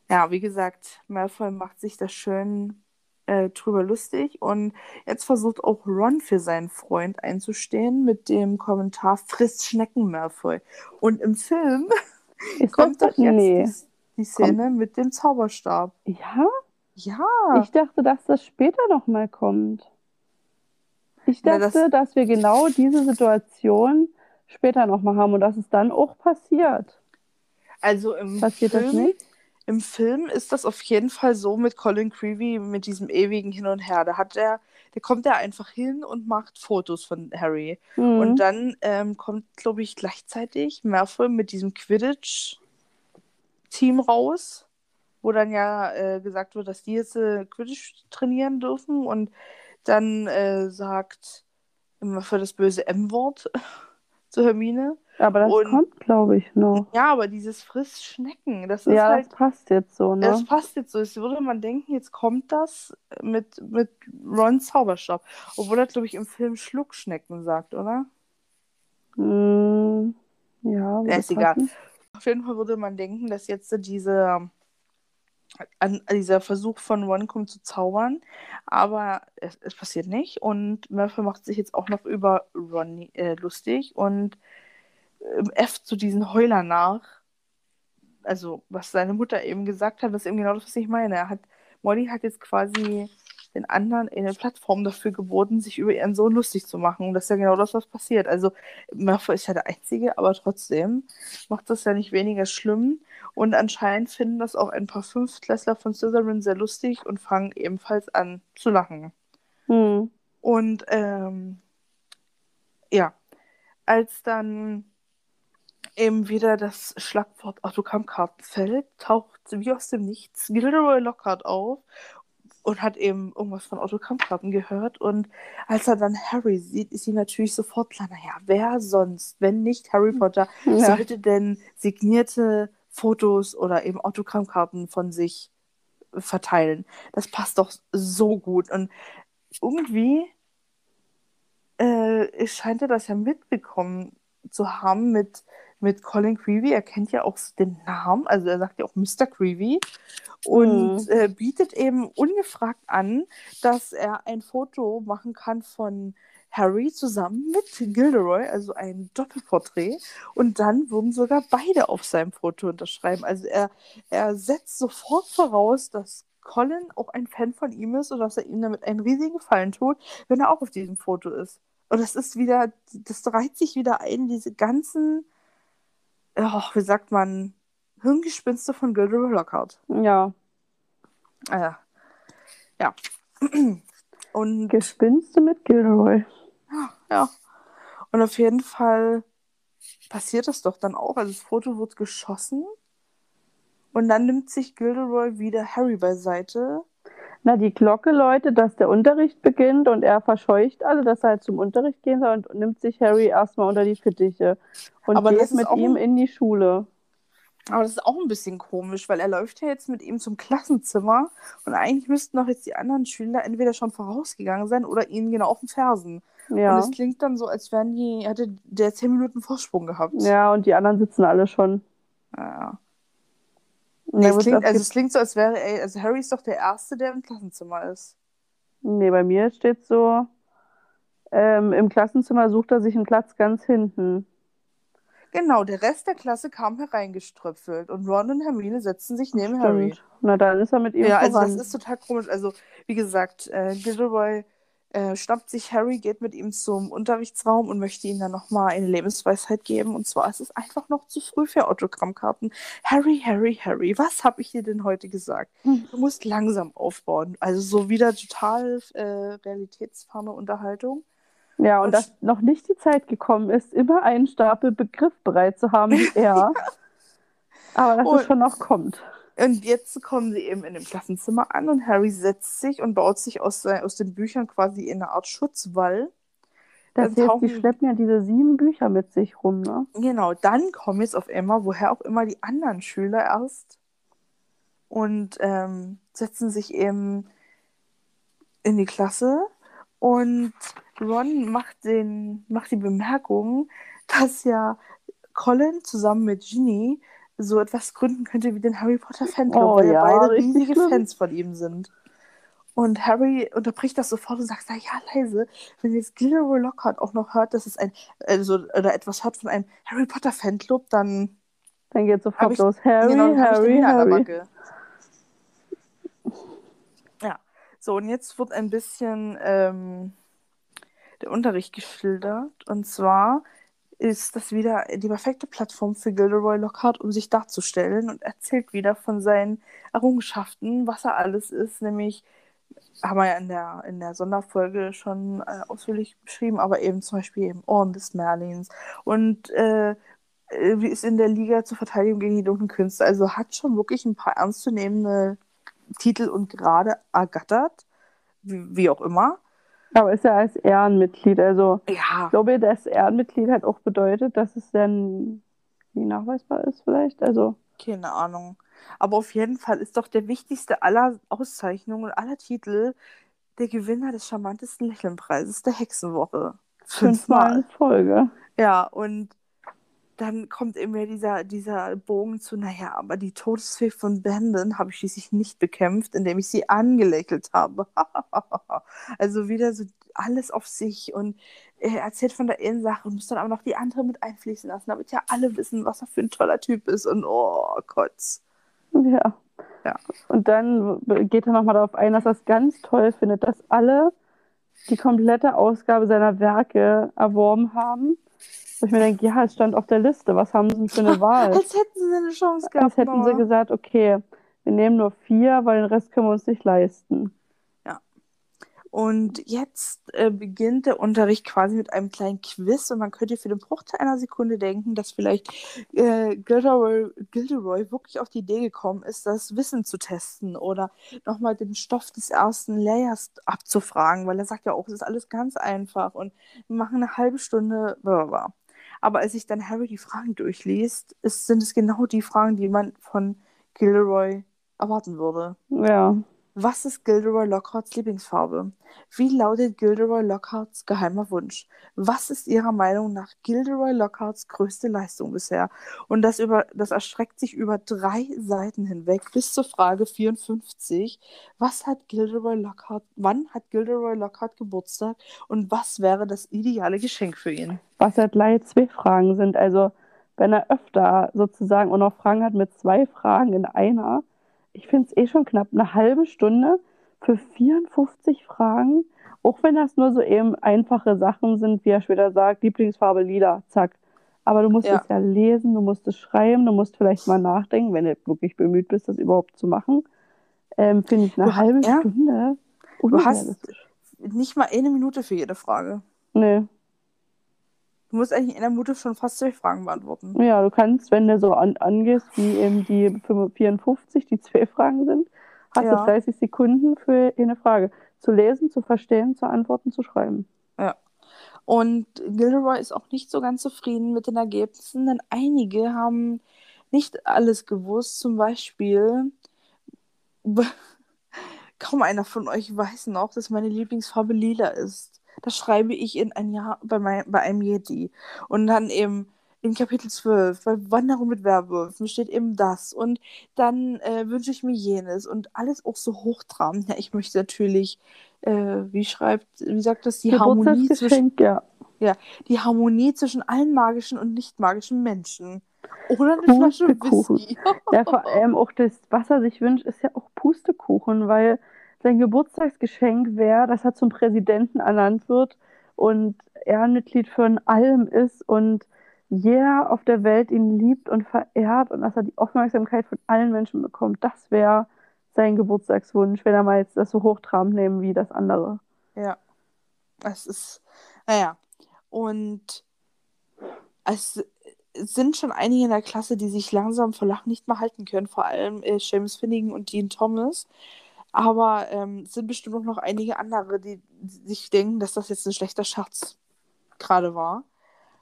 ja, wie gesagt, Malfoy macht sich da schön äh, drüber lustig und jetzt versucht auch Ron für seinen Freund einzustehen mit dem Kommentar Frisst Schnecken, Malfoy. Und im Film Ist kommt das doch jetzt nee. die, die Szene mit dem Zauberstab. Ja? Ja, Ich dachte, dass das später nochmal kommt. Ich Na, dachte, das- dass wir genau diese Situation später nochmal haben und dass es dann auch passiert. also im Passiert Film, das nicht? Im Film ist das auf jeden Fall so mit Colin Creevy, mit diesem ewigen Hin und Her. Da hat er, der kommt er einfach hin und macht Fotos von Harry. Mhm. Und dann ähm, kommt, glaube ich, gleichzeitig Malfoy mit diesem Quidditch-Team raus, wo dann ja äh, gesagt wird, dass die jetzt äh, Quidditch trainieren dürfen. Und dann äh, sagt Malfoy das böse M-Wort zu Hermine. Aber das und- kommt, glaube ich, noch. Ja, aber dieses Friss Schnecken, das ist Ja, halt das passt jetzt so, ne? Das passt jetzt so. Jetzt würde man denken, jetzt kommt das mit, mit Rons Zauberstab. Obwohl er, glaube ich, im Film Schluckschnecken sagt, oder? Mm, ja, würde ist egal. Auf jeden Fall würde man denken, dass jetzt diese, an, dieser Versuch von Ron kommt zu zaubern. Aber es, es passiert nicht. Und Malfoy macht sich jetzt auch noch über Ron äh, lustig und ähm, äfft zu diesen Heuler nach. Also, was seine Mutter eben gesagt hat, das ist eben genau das, was ich meine. Er hat, Molly hat jetzt quasi den anderen eine Plattform dafür geboten, sich über ihren Sohn lustig zu machen. Und das ist ja genau das, was passiert. Also, Malfoy ist ja der Einzige, aber trotzdem macht das ja nicht weniger schlimm. Und anscheinend finden das auch ein paar Fünftklässler von Slytherin sehr lustig und fangen ebenfalls an zu lachen. Hm. Und ähm, ja, als dann eben wieder das Schlagwort Autogrammkarten fällt, taucht wie aus dem Nichts Gilderoy Lockhart auf und hat eben irgendwas von Autogrammkarten gehört. Und als er dann Harry sieht, ist ihm natürlich sofort klar, naja, wer sonst, wenn nicht Harry Potter, Ja. sollte denn signierte Fotos oder eben Autogrammkarten von sich verteilen? Das passt doch so gut. Und irgendwie äh, scheint er das ja mitbekommen zu haben mit, mit Colin Creevy. Er kennt ja auch den Namen, also er sagt ja auch Mr. Creevy und Mhm. äh, bietet eben ungefragt an, dass er ein Foto machen kann von Harry zusammen mit Gilderoy, also ein Doppelporträt. Und dann würden sogar beide auf seinem Foto unterschreiben. Also er, er setzt sofort voraus, dass Colin auch ein Fan von ihm ist und dass er ihm damit einen riesigen Gefallen tut, wenn er auch auf diesem Foto ist. Und das ist wieder, das reiht sich wieder ein, diese ganzen, oh, wie sagt man, Hirngespinste von Gilderoy Lockhart. Ja, Ah, ja. Und Gespinste mit Gilderoy. ja. Und auf jeden Fall passiert das doch dann auch. Also das Foto wird geschossen. Und dann nimmt sich Gilderoy wieder Harry beiseite. Na, die Glocke läutet, dass der Unterricht beginnt und er verscheucht alle, dass er halt zum Unterricht gehen soll und nimmt sich Harry erstmal unter die Fittiche und Aber geht ist mit ihm ein- in die Schule. Aber das ist auch ein bisschen komisch, weil er läuft ja jetzt mit ihm zum Klassenzimmer und eigentlich müssten doch jetzt die anderen Schüler entweder schon vorausgegangen sein oder ihnen genau auf den Fersen. Ja. Und es klingt dann so, als wären die, hätte der 10 Minuten Vorsprung gehabt. Ja, und die anderen sitzen alle schon. Ja. Nee, klingt, also es klingt so, als wäre, ey, also Harry ist doch der Erste, der im Klassenzimmer ist. nee, bei mir steht so, ähm, im Klassenzimmer sucht er sich einen Platz ganz hinten. Genau, der Rest der Klasse kam hereingeströpfelt und Ron und Hermine setzten sich neben Harry. Stimmt. Na, dann ist er mit ihm Ja, also voran. das ist total komisch. Also, wie gesagt, äh, Gilderoy äh, schnappt sich Harry, geht mit ihm zum Unterrichtsraum und möchte ihm dann nochmal eine Lebensweisheit geben. Und zwar ist es einfach noch zu früh für Autogrammkarten. Harry, Harry, Harry, was habe ich dir denn heute gesagt? Hm. Du musst langsam aufbauen. Also so wieder total äh, realitätsferne Unterhaltung. Ja, und Und- dass noch nicht die Zeit gekommen ist, immer einen Stapel Begriff bereit zu haben wie er. Aber dass Und- es schon noch kommt. Und jetzt kommen sie eben in dem Klassenzimmer an und Harry setzt sich und baut sich aus, sei- aus den Büchern quasi in eine Art Schutzwall. Das heißt, die tauchen- schleppen ja diese sieben Bücher mit sich rum, ne? Genau, dann kommen jetzt auf einmal, woher auch immer, die anderen Schüler erst und ähm, setzen sich eben in die Klasse und Ron macht, den, macht die Bemerkung, dass ja Colin zusammen mit Ginny so etwas gründen könnte wie den Harry Potter Fanclub, Oh weil ja ja, beide riesige schlimm. Fans von ihm sind. Und Harry unterbricht das sofort und sagt, na ja, leise, wenn jetzt Gilderoy Lockhart auch noch hört, dass es ein, also, oder etwas hört von einem Harry Potter Fanclub, dann Dann geht sofort ich- los. Harry, genau, Harry, Harry. Ja, so und jetzt wird ein bisschen ähm, der Unterricht geschildert. Und zwar ist das wieder die perfekte Plattform für Gilderoy Lockhart, um sich darzustellen und erzählt wieder von seinen Errungenschaften, was er alles ist, nämlich haben wir ja in der, in der Sonderfolge schon äh, ausführlich beschrieben, aber eben zum Beispiel eben Orden des Merlins und äh, wie ist in der Liga zur Verteidigung gegen die dunklen Künste. Also hat schon wirklich ein paar ernstzunehmende Titel und Grade ergattert, wie, wie auch immer. Aber ist ja als Ehrenmitglied. Also Ja, ich glaube, das Ehrenmitglied hat auch bedeutet, dass es dann nie nachweisbar ist vielleicht. Also keine Ahnung. Aber auf jeden Fall ist doch der wichtigste aller Auszeichnungen und aller Titel der Gewinner des charmantesten Lächelnpreises der Hexenwoche. fünfmal in Folge. Ja, und dann kommt eben ja dieser, dieser Bogen zu, naja, aber die Todesfee von Bandon habe ich schließlich nicht bekämpft, indem ich sie angelächelt habe. also wieder so alles auf sich und er erzählt von der einen Sache und muss dann aber noch die andere mit einfließen lassen, damit ja alle wissen, was er für ein toller Typ ist und oh Gott. Ja. Ja. Und dann geht er nochmal darauf ein, dass er es ganz toll findet, dass alle die komplette Ausgabe seiner Werke erworben haben. Wo ich mir denke, ja, es stand auf der Liste, was haben sie denn für eine Wahl? Als hätten sie eine Chance gehabt. Als hätten sie gesagt, okay, wir nehmen nur vier, weil den Rest können wir uns nicht leisten. Und jetzt äh, beginnt der Unterricht quasi mit einem kleinen Quiz und man könnte für den Bruchteil einer Sekunde denken, dass vielleicht äh, Gilderoy, Gilderoy wirklich auf die Idee gekommen ist, das Wissen zu testen oder nochmal den Stoff des ersten Layers abzufragen, weil er sagt ja auch, es ist alles ganz einfach und wir machen eine halbe Stunde. Blablabla. Aber als sich dann Harry die Fragen durchliest, ist, sind es genau die Fragen, die man von Gilderoy erwarten würde. Ja. Was ist Gilderoy Lockharts Lieblingsfarbe? Wie lautet Gilderoy Lockharts geheimer Wunsch? Was ist Ihrer Meinung nach Gilderoy Lockharts größte Leistung bisher? Und das, über, das erstreckt sich über drei Seiten hinweg bis zur Frage 54. Was hat Gilderoy Lockhart, wann hat Gilderoy Lockhart Geburtstag und was wäre das ideale Geschenk für ihn? Was halt leider zwei Fragen sind. Also, wenn er öfter sozusagen auch noch Fragen hat mit zwei Fragen in einer, ich finde es eh schon knapp eine halbe Stunde für 54 Fragen, auch wenn das nur so eben einfache Sachen sind, wie er später sagt, Lieblingsfarbe lila, zack. Aber du musst Ja. es ja lesen, du musst es schreiben, du musst vielleicht mal nachdenken, wenn du wirklich bemüht bist, das überhaupt zu machen. Ähm, finde ich eine Du ha- halbe ja. Stunde Du hast nicht mal eine Minute für jede Frage. Nee. Du musst eigentlich in einer Minute schon fast zwei Fragen beantworten. Ja, du kannst, wenn du so an, angehst, wie eben die 54, die zwei Fragen sind, hast Ja. du 30 Sekunden für eine Frage. Zu lesen, zu verstehen, zu antworten, zu schreiben. Und Gilderoy ist auch nicht so ganz zufrieden mit den Ergebnissen, denn einige haben nicht alles gewusst. Zum Beispiel, kaum einer von euch weiß noch, dass meine Lieblingsfarbe lila ist. Das schreibe ich in ein Jahr bei, mein, bei einem Yeti. Und dann eben in Kapitel 12, bei Wanderung mit Werwölfen steht eben das und dann äh, wünsche ich mir jenes und alles auch so hochtrabend. Ja, ich möchte natürlich, äh, wie schreibt, wie sagt das, die Harmonie zwischen, ja. ja, die Harmonie zwischen allen magischen und nicht magischen Menschen. Oder eine Flasche Whisky. ja, vor allem auch das, was er sich wünscht, ist ja auch Pustekuchen, weil sein Geburtstagsgeschenk wäre, dass er zum Präsidenten ernannt wird und Ehrenmitglied von allem ist und jeder auf der Welt ihn liebt und verehrt und dass er die Aufmerksamkeit von allen Menschen bekommt. Das wäre sein Geburtstagswunsch, wenn er mal jetzt das so hochtrabend nehmen wie das andere. Ja. Es ist, naja. Und es sind schon einige in der Klasse, die sich langsam vor Lachen nicht mehr halten können, vor allem äh, James Finnegan und Dean Thomas. Aber ähm, es sind bestimmt auch noch einige andere, die sich denken, dass das jetzt ein schlechter Scherz gerade war.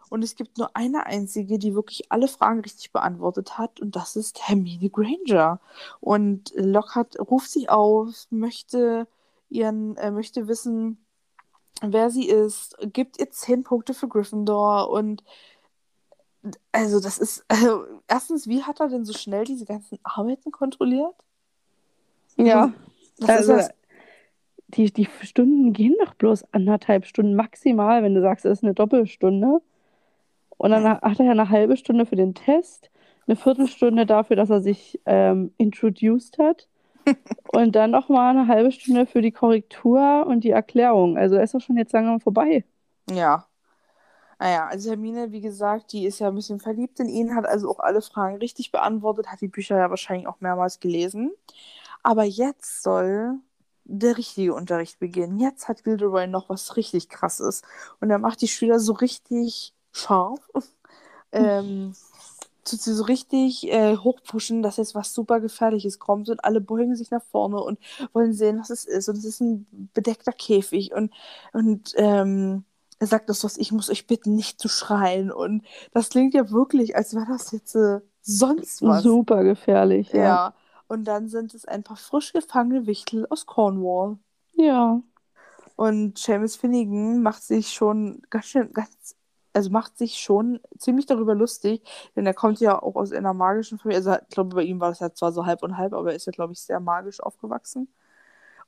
Und es gibt nur eine einzige, die wirklich alle Fragen richtig beantwortet hat, und das ist Hermine Granger. Und Lockhart ruft sie auf, möchte ihren, äh, möchte wissen, wer sie ist, gibt ihr zehn Punkte für Gryffindor und also das ist, also erstens, wie hat er denn so schnell diese ganzen Arbeiten kontrolliert? Ja, das also, ist das. Die, die Stunden gehen doch bloß anderthalb Stunden maximal, wenn du sagst, es ist eine Doppelstunde. Und dann hat er ja eine halbe Stunde für den Test, eine Viertelstunde dafür, dass er sich ähm, introduced hat. und dann nochmal eine halbe Stunde für die Korrektur und die Erklärung. Also ist doch schon jetzt lange vorbei. Ja. Naja, also Hermine, wie gesagt, die ist ja ein bisschen verliebt in ihn, hat also auch alle Fragen richtig beantwortet, hat die Bücher ja wahrscheinlich auch mehrmals gelesen. Aber jetzt soll der richtige Unterricht beginnen. Jetzt hat Gilderoy noch was richtig krasses. Und er macht die Schüler so richtig scharf. ähm, tut sie so richtig äh, hochpushen, dass jetzt was super Gefährliches kommt und alle beugen sich nach vorne und wollen sehen, was es ist. Und es ist ein bedeckter Käfig und, und ähm, er sagt das was, ich muss euch bitten, nicht zu schreien. Und das klingt ja wirklich, als wäre das jetzt äh, sonst was. Super gefährlich, ja. ja. Und dann sind es ein paar frisch gefangene Wichtel aus Cornwall. Ja. Und Seamus Finnegan macht sich schon ganz schön, ganz also macht sich schon ziemlich darüber lustig, denn er kommt ja auch aus einer magischen Familie. Also ich glaube, bei ihm war das ja zwar so halb und halb, aber er ist ja, glaube ich, sehr magisch aufgewachsen.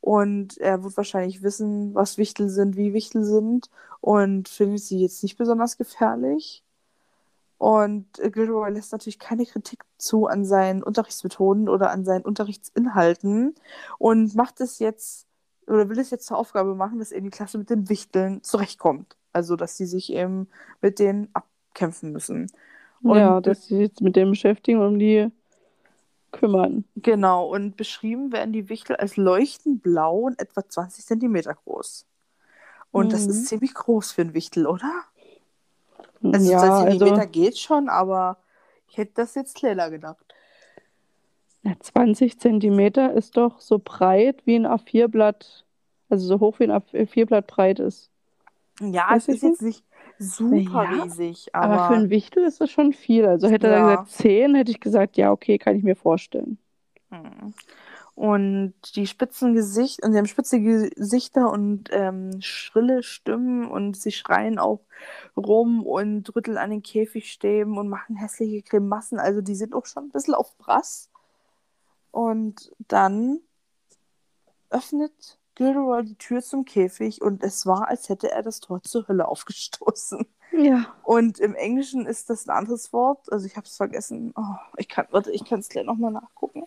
Und er wird wahrscheinlich wissen, was Wichtel sind, wie Wichtel sind und findet sie jetzt nicht besonders gefährlich. Und Gilroy lässt natürlich keine Kritik zu an seinen Unterrichtsmethoden oder an seinen Unterrichtsinhalten und macht es jetzt oder will es jetzt zur Aufgabe machen, dass er in die Klasse mit den Wichteln zurechtkommt. Also, dass sie sich eben mit denen abkämpfen müssen. Und ja, dass sie sich jetzt mit dem beschäftigen und um die kümmern. Genau, und beschrieben werden die Wichtel als leuchtend blau und etwa 20 Zentimeter groß. Und mhm. das ist mhm. ziemlich groß für ein Wichtel, oder? Also ja, 20 Zentimeter also, geht schon, aber ich hätte das jetzt kleiner gedacht. Ja, 20 Zentimeter ist doch so breit wie ein A4-Blatt, also so hoch wie ein A4-Blatt breit ist. Ja, es ist jetzt nicht super ja, riesig, aber... aber... für ein Wichtel ist das schon viel. Also hätte ja. er gesagt 10, hätte ich gesagt, ja, okay, kann ich mir vorstellen. Hm. Und die spitzen Gesichter, und sie haben spitze Gesichter und ähm, schrille Stimmen und sie schreien auch rum und rütteln an den Käfigstäben und machen hässliche Grimassen. Also die sind auch schon ein bisschen auf Brass. Und dann öffnet Gilderoy die Tür zum Käfig und es war, als hätte er das Tor zur Hölle aufgestoßen. Ja. Und im Englischen ist das ein anderes Wort. Also ich habe es vergessen. Oh, ich kann, warte, ich kann es gleich nochmal nachgucken.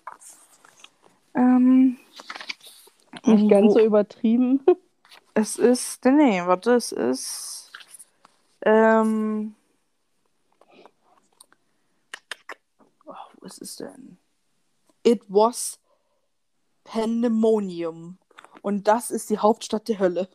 Ähm, Nicht ganz so übertrieben. Es ist, nee, warte, es ist, ähm, oh, wo ist es denn? It was Pandemonium. Und das ist die Hauptstadt der Hölle.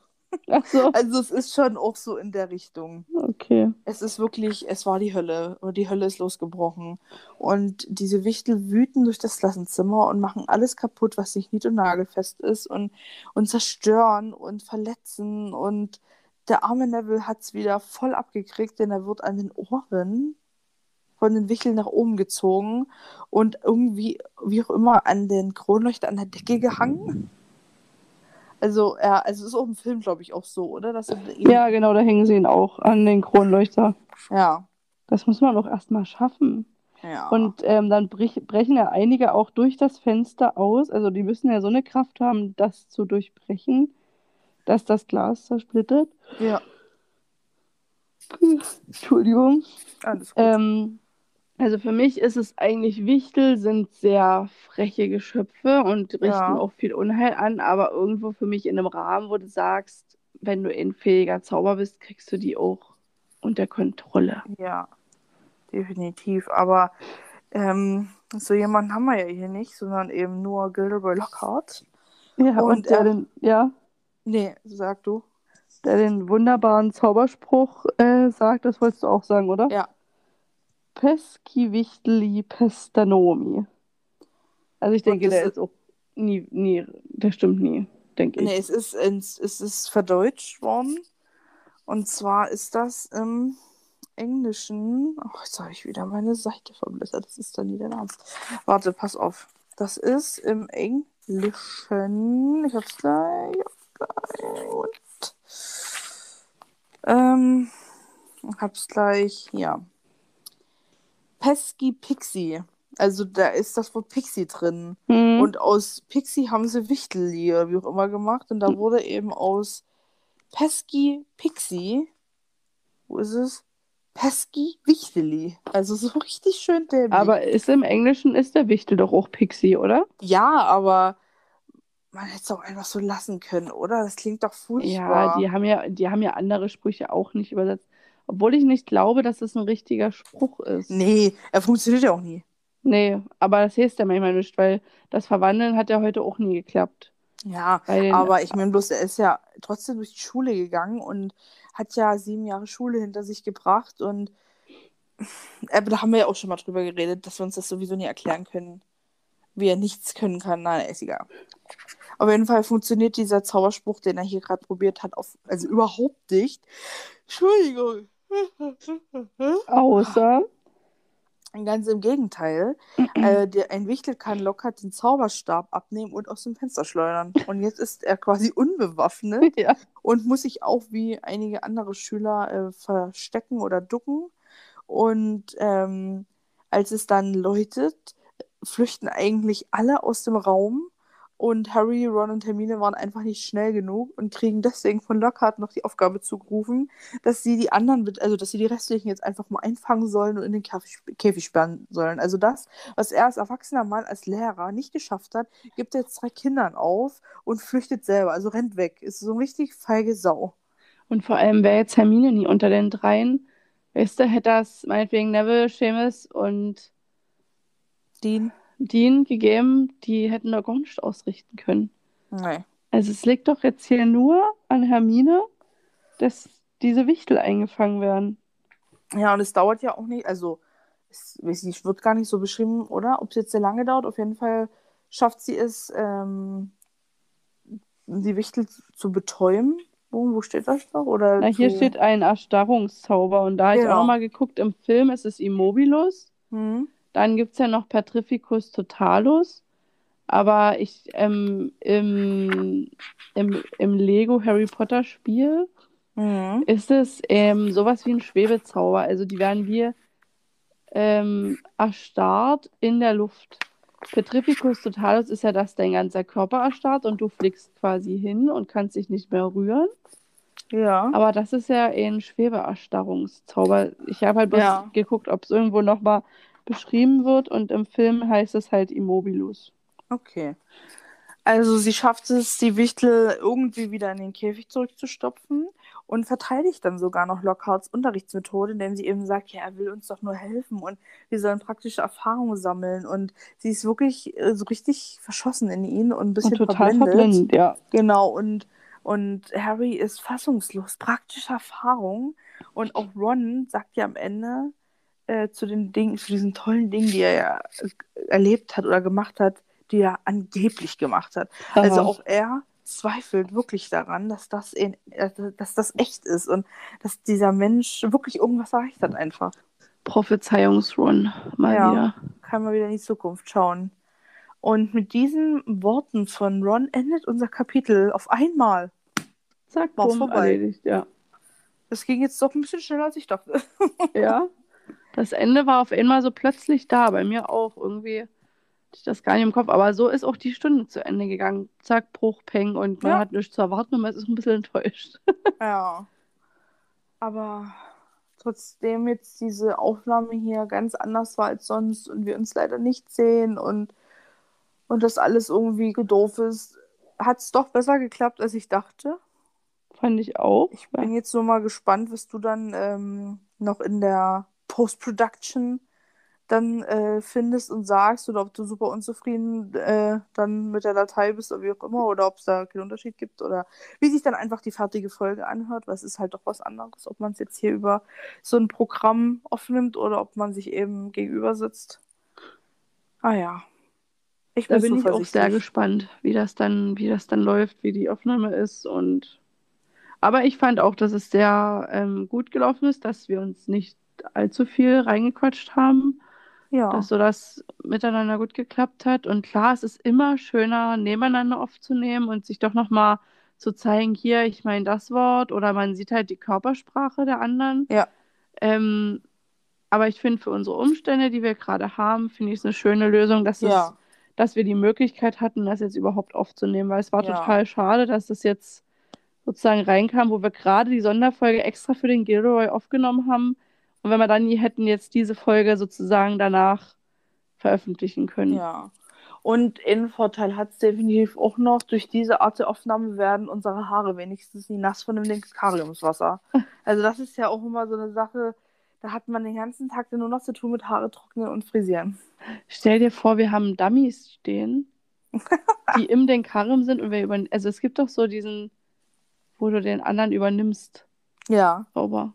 So. Also es ist schon auch so in der Richtung. Okay. Es ist wirklich, es war die Hölle. Und die Hölle ist losgebrochen. Und diese Wichtel wüten durch das Klassenzimmer und machen alles kaputt, was nicht nied- und nagelfest ist. Und, und zerstören und verletzen. Und der arme Neville hat es wieder voll abgekriegt, denn er wird an den Ohren von den Wicheln nach oben gezogen und irgendwie, wie auch immer, an den Kronleuchter an der Decke gehangen. Also, ja, also ist auch im Film, glaube ich, auch so, oder? Dass ja, genau, da hängen sie ihn auch an den Kronleuchter. Ja. Das muss man auch erstmal schaffen. Ja. Und ähm, dann brich, brechen ja einige auch durch das Fenster aus. Also die müssen ja so eine Kraft haben, das zu durchbrechen, dass das Glas zersplittert. ja, Entschuldigung. alles gut. Ähm, also für mich ist es eigentlich, Wichtel sind sehr freche Geschöpfe und richten Ja. auch viel Unheil an, aber irgendwo für mich in einem Rahmen, wo du sagst, wenn du ein fähiger Zauber bist, kriegst du die auch unter Kontrolle. Ja, definitiv. Aber ähm, so jemanden haben wir ja hier nicht, sondern eben nur Gilderoy Lockhart. Ja, Und und, der, er- den, ja, Nee, sag du. der den wunderbaren Zauberspruch äh, sagt, das wolltest du auch sagen, oder? Ja. Pesci Wichtli Pestanomi. Also ich denke, der ist- auch nie, nie, der stimmt nie, denke ich. Nee, es ist, es ist verdeutscht worden. Und zwar ist das im Englischen. Oh, jetzt habe ich wieder meine Seite verblättert. Das ist dann nie der Ernst. Warte, pass auf. Das ist im Englischen. Ich hab's gleich. Ich hab's gleich. Und. Ähm. Ich hab's gleich. Ja. Pesky Pixie. Also da ist das Wort Pixie drin. Hm. Und aus Pixie haben sie Wichtelli oder wie auch immer gemacht. Und da wurde eben aus Pesky Pixie, wo ist es? Pesky Wichteli. Also so richtig schön dämlich. Aber ist im Englischen ist der Wichtel doch auch Pixie, oder? ja, aber man hätte es auch einfach so lassen können, oder? Das klingt doch Ja, furchtbar. die haben ja, die haben ja andere Sprüche auch nicht übersetzt. Obwohl ich nicht glaube, dass es ein richtiger Spruch ist. Nee, er funktioniert ja auch nie. Nee, aber das heißt ja manchmal nicht, weil das Verwandeln hat ja heute auch nie geklappt. Ja, den, aber ich meine bloß, er ist ja trotzdem durch die Schule gegangen und hat ja sieben Jahre Schule hinter sich gebracht und äh, da haben wir ja auch schon mal drüber geredet, dass wir uns das sowieso nie erklären können, wie er nichts können kann. Nein, ist egal. Auf jeden Fall funktioniert dieser Zauberspruch, den er hier gerade probiert hat, auf, also überhaupt nicht. Entschuldigung. Außer, Ganz im Gegenteil. äh, der, ein Wichtel kann locker den Zauberstab abnehmen und aus dem Fenster schleudern. Und jetzt ist er quasi unbewaffnet ja, und muss sich auch wie einige andere Schüler äh, verstecken oder ducken. Und ähm, als es dann läutet, flüchten eigentlich alle aus dem Raum. Und Harry, Ron und Hermine waren einfach nicht schnell genug und kriegen deswegen von Lockhart noch die Aufgabe zugerufen, dass sie die anderen, also dass sie die restlichen jetzt einfach mal einfangen sollen und in den Käfig, Käfig sperren sollen. Also das, was er als erwachsener Mann, als Lehrer nicht geschafft hat, gibt er jetzt drei Kindern auf und flüchtet selber, also rennt weg. Ist so eine richtig feige Sau. und vor allem wäre jetzt Hermine nie unter den dreien. Weißt du, hätte das meinetwegen Neville, Seamus und Dean? Dean gegeben, die hätten da gar nicht ausrichten können. Nee. Also es liegt doch jetzt hier nur an Hermine, dass diese Wichtel eingefangen werden. Ja, und es dauert ja auch nicht, also es weiß nicht, wird gar nicht so beschrieben, oder? Ob es jetzt sehr lange dauert, auf jeden Fall schafft sie es, ähm, die Wichtel zu betäuben. Wo, wo steht das noch? Oder Na, hier zu... steht ein Erstarrungszauber und da habe ich auch Genau. nochmal geguckt, im Film ist es Immobilus. Hm? Dann gibt es ja noch Petrificus Totalus. Aber ich ähm, im, im, im Lego Harry Potter Spiel Mhm. ist es ähm, sowas wie ein Schwebezauber. Also die werden wie ähm, erstarrt in der Luft. Petrificus Totalus ist ja, dass dein ganzer Körper erstarrt und du fliegst quasi hin und kannst dich nicht mehr rühren. Ja. Aber das ist ja ein Schwebeerstarrungszauber. Ich habe halt bloß Ja. geguckt, ob es irgendwo nochmal beschrieben wird und im Film heißt es halt Immobilus. Okay. Also sie schafft es, die Wichtel irgendwie wieder in den Käfig zurückzustopfen und verteidigt dann sogar noch Lockharts Unterrichtsmethode, indem sie eben sagt, ja, er will uns doch nur helfen und wir sollen praktische Erfahrungen sammeln. Und sie ist wirklich äh, so richtig verschossen in ihn und ein bisschen Und total verblendet. verblendet, ja. Genau, und, und Harry ist fassungslos, praktische Erfahrung. Und auch Ron sagt ja am Ende äh, zu den Dingen, zu diesen tollen Dingen, die er ja äh, erlebt hat oder gemacht hat, die er angeblich gemacht hat. Also Aha. auch er zweifelt wirklich daran, dass das, in, äh, dass das echt ist und dass dieser Mensch wirklich irgendwas erreicht hat einfach. Prophezeiungsrun mal Ja. wieder. Kann man wieder in die Zukunft schauen. Und mit diesen Worten von Ron endet unser Kapitel auf einmal. Zack, War's vorbei. erledigt, ja. Das ging jetzt doch ein bisschen schneller, als ich dachte. Ja, Das Ende war auf einmal so plötzlich da, bei mir auch irgendwie. hatte Ich das gar nicht im Kopf, aber so ist auch die Stunde zu Ende gegangen. Zack, Bruch, Peng und man Ja. hat nichts zu erwarten und man ist ein bisschen enttäuscht. Ja. Aber trotzdem jetzt diese Aufnahme hier ganz anders war als sonst und wir uns leider nicht sehen und, und das alles irgendwie doof ist, hat es doch besser geklappt, als ich dachte. Fand ich auch. Ich bin jetzt nur mal gespannt, was du dann ähm, noch in der Post-Production dann äh, findest und sagst oder ob du super unzufrieden äh, dann mit der Datei bist oder wie auch immer oder ob es da keinen Unterschied gibt oder wie sich dann einfach die fertige Folge anhört, weil es ist halt doch was anderes, ob man es jetzt hier über so ein Programm aufnimmt oder ob man sich eben gegenüber sitzt. Ah ja. Ich Da bin, bin ich auch sehr gespannt, wie das dann, wie das dann läuft, wie die Aufnahme ist und aber ich fand auch, dass es sehr ähm, gut gelaufen ist, dass wir uns nicht allzu viel reingequatscht haben, Ja. dass so das miteinander gut geklappt hat. Und klar, es ist immer schöner, nebeneinander aufzunehmen und sich doch nochmal zu zeigen, hier, ich meine das Wort oder man sieht halt die Körpersprache der anderen. Ja. Ähm, aber ich finde, für unsere Umstände, die wir gerade haben, finde ich es eine schöne Lösung, dass es ja. dass wir die Möglichkeit hatten, das jetzt überhaupt aufzunehmen, weil es war Ja. total schade, dass das jetzt sozusagen reinkam, wo wir gerade die Sonderfolge extra für den Gilroy aufgenommen haben. Und wenn wir dann nie hätten jetzt diese Folge sozusagen danach veröffentlichen können. Ja. Und einen Vorteil hat es definitiv auch noch, durch diese Art der Aufnahme werden unsere Haare wenigstens nie nass von dem Linkariumswasser. Also das ist ja auch immer so eine Sache, da hat man den ganzen Tag dann nur noch zu tun mit Haare trocknen und frisieren. Stell dir vor, wir haben Dummies stehen, die im Denkarium sind und wir über also es gibt doch so diesen, wo du den anderen übernimmst, Ja. Zauber.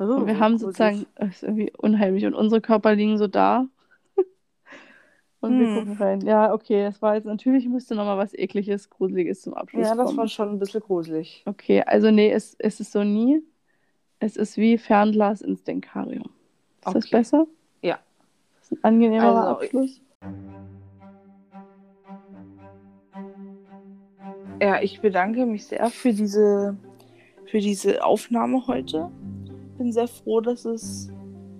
Oh, Und wir haben sozusagen, das ist irgendwie unheimlich und unsere Körper liegen so da. Und wir Hm. gucken rein. Ja, okay, das war jetzt natürlich, müsste nochmal was ekliges, gruseliges zum Abschluss Ja, das kommen. war schon ein bisschen gruselig. Okay, also nee, es, es ist so nie. Es ist wie Fernglas ins Denkarium. Ist das Okay. besser? Ja. Das ist ein angenehmerer Also, Abschluss. Ja, ich bedanke mich sehr für diese, für diese Aufnahme heute. Bin sehr froh, dass es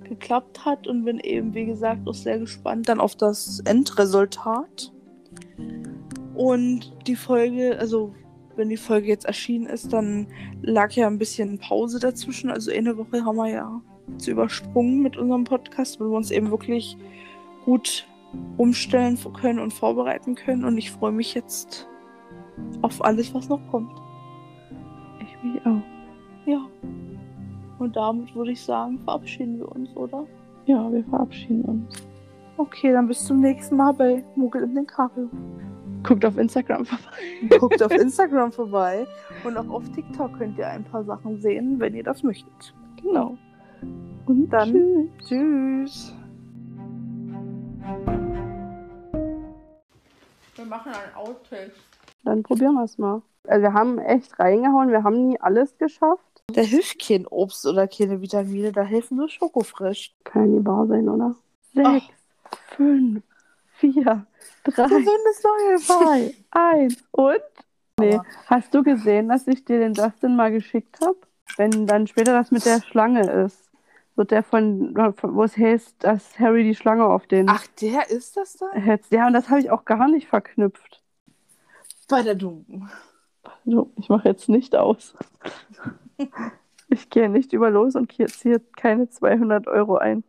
geklappt hat und bin eben, wie gesagt, auch sehr gespannt dann auf das Endresultat. Und die Folge, also wenn die Folge jetzt erschienen ist, dann lag ja ein bisschen Pause dazwischen. Also eine Woche haben wir ja jetzt übersprungen mit unserem Podcast, weil wir uns eben wirklich gut umstellen können und vorbereiten können. Und ich freue mich jetzt auf alles, was noch kommt. Ich mich auch. Ja. Und damit würde ich sagen, verabschieden wir uns, oder? Ja, wir verabschieden uns. Okay, dann bis zum nächsten Mal bei Muggel in den Kario. Guckt auf Instagram vorbei. Guckt auf Instagram vorbei und auch auf TikTok könnt ihr ein paar Sachen sehen, wenn ihr das möchtet. Genau. Und Dann- tschüss. Tschüss. Wir machen ein Outtake. Dann probieren wir es mal. Also wir haben echt reingehauen, wir haben nie alles geschafft. Da hilft kein Obst oder keine Vitamine, da helfen nur Schokofrisch. Kann nie wahr sein, oder? Sechs, fünf, vier, drei, Gesundes zwei, eins und? Nee, hast du gesehen, dass ich dir den Justin mal geschickt habe? Wenn dann später das mit der Schlange ist, wird der von, von wo es heißt, dass Harry die Schlange auf den Ach, der ist das da? Ja, und das habe ich auch gar nicht verknüpft. Bei der Dummen. So, ich mache jetzt nicht aus. Ich gehe nicht über los und ziehe keine 200 Euro ein.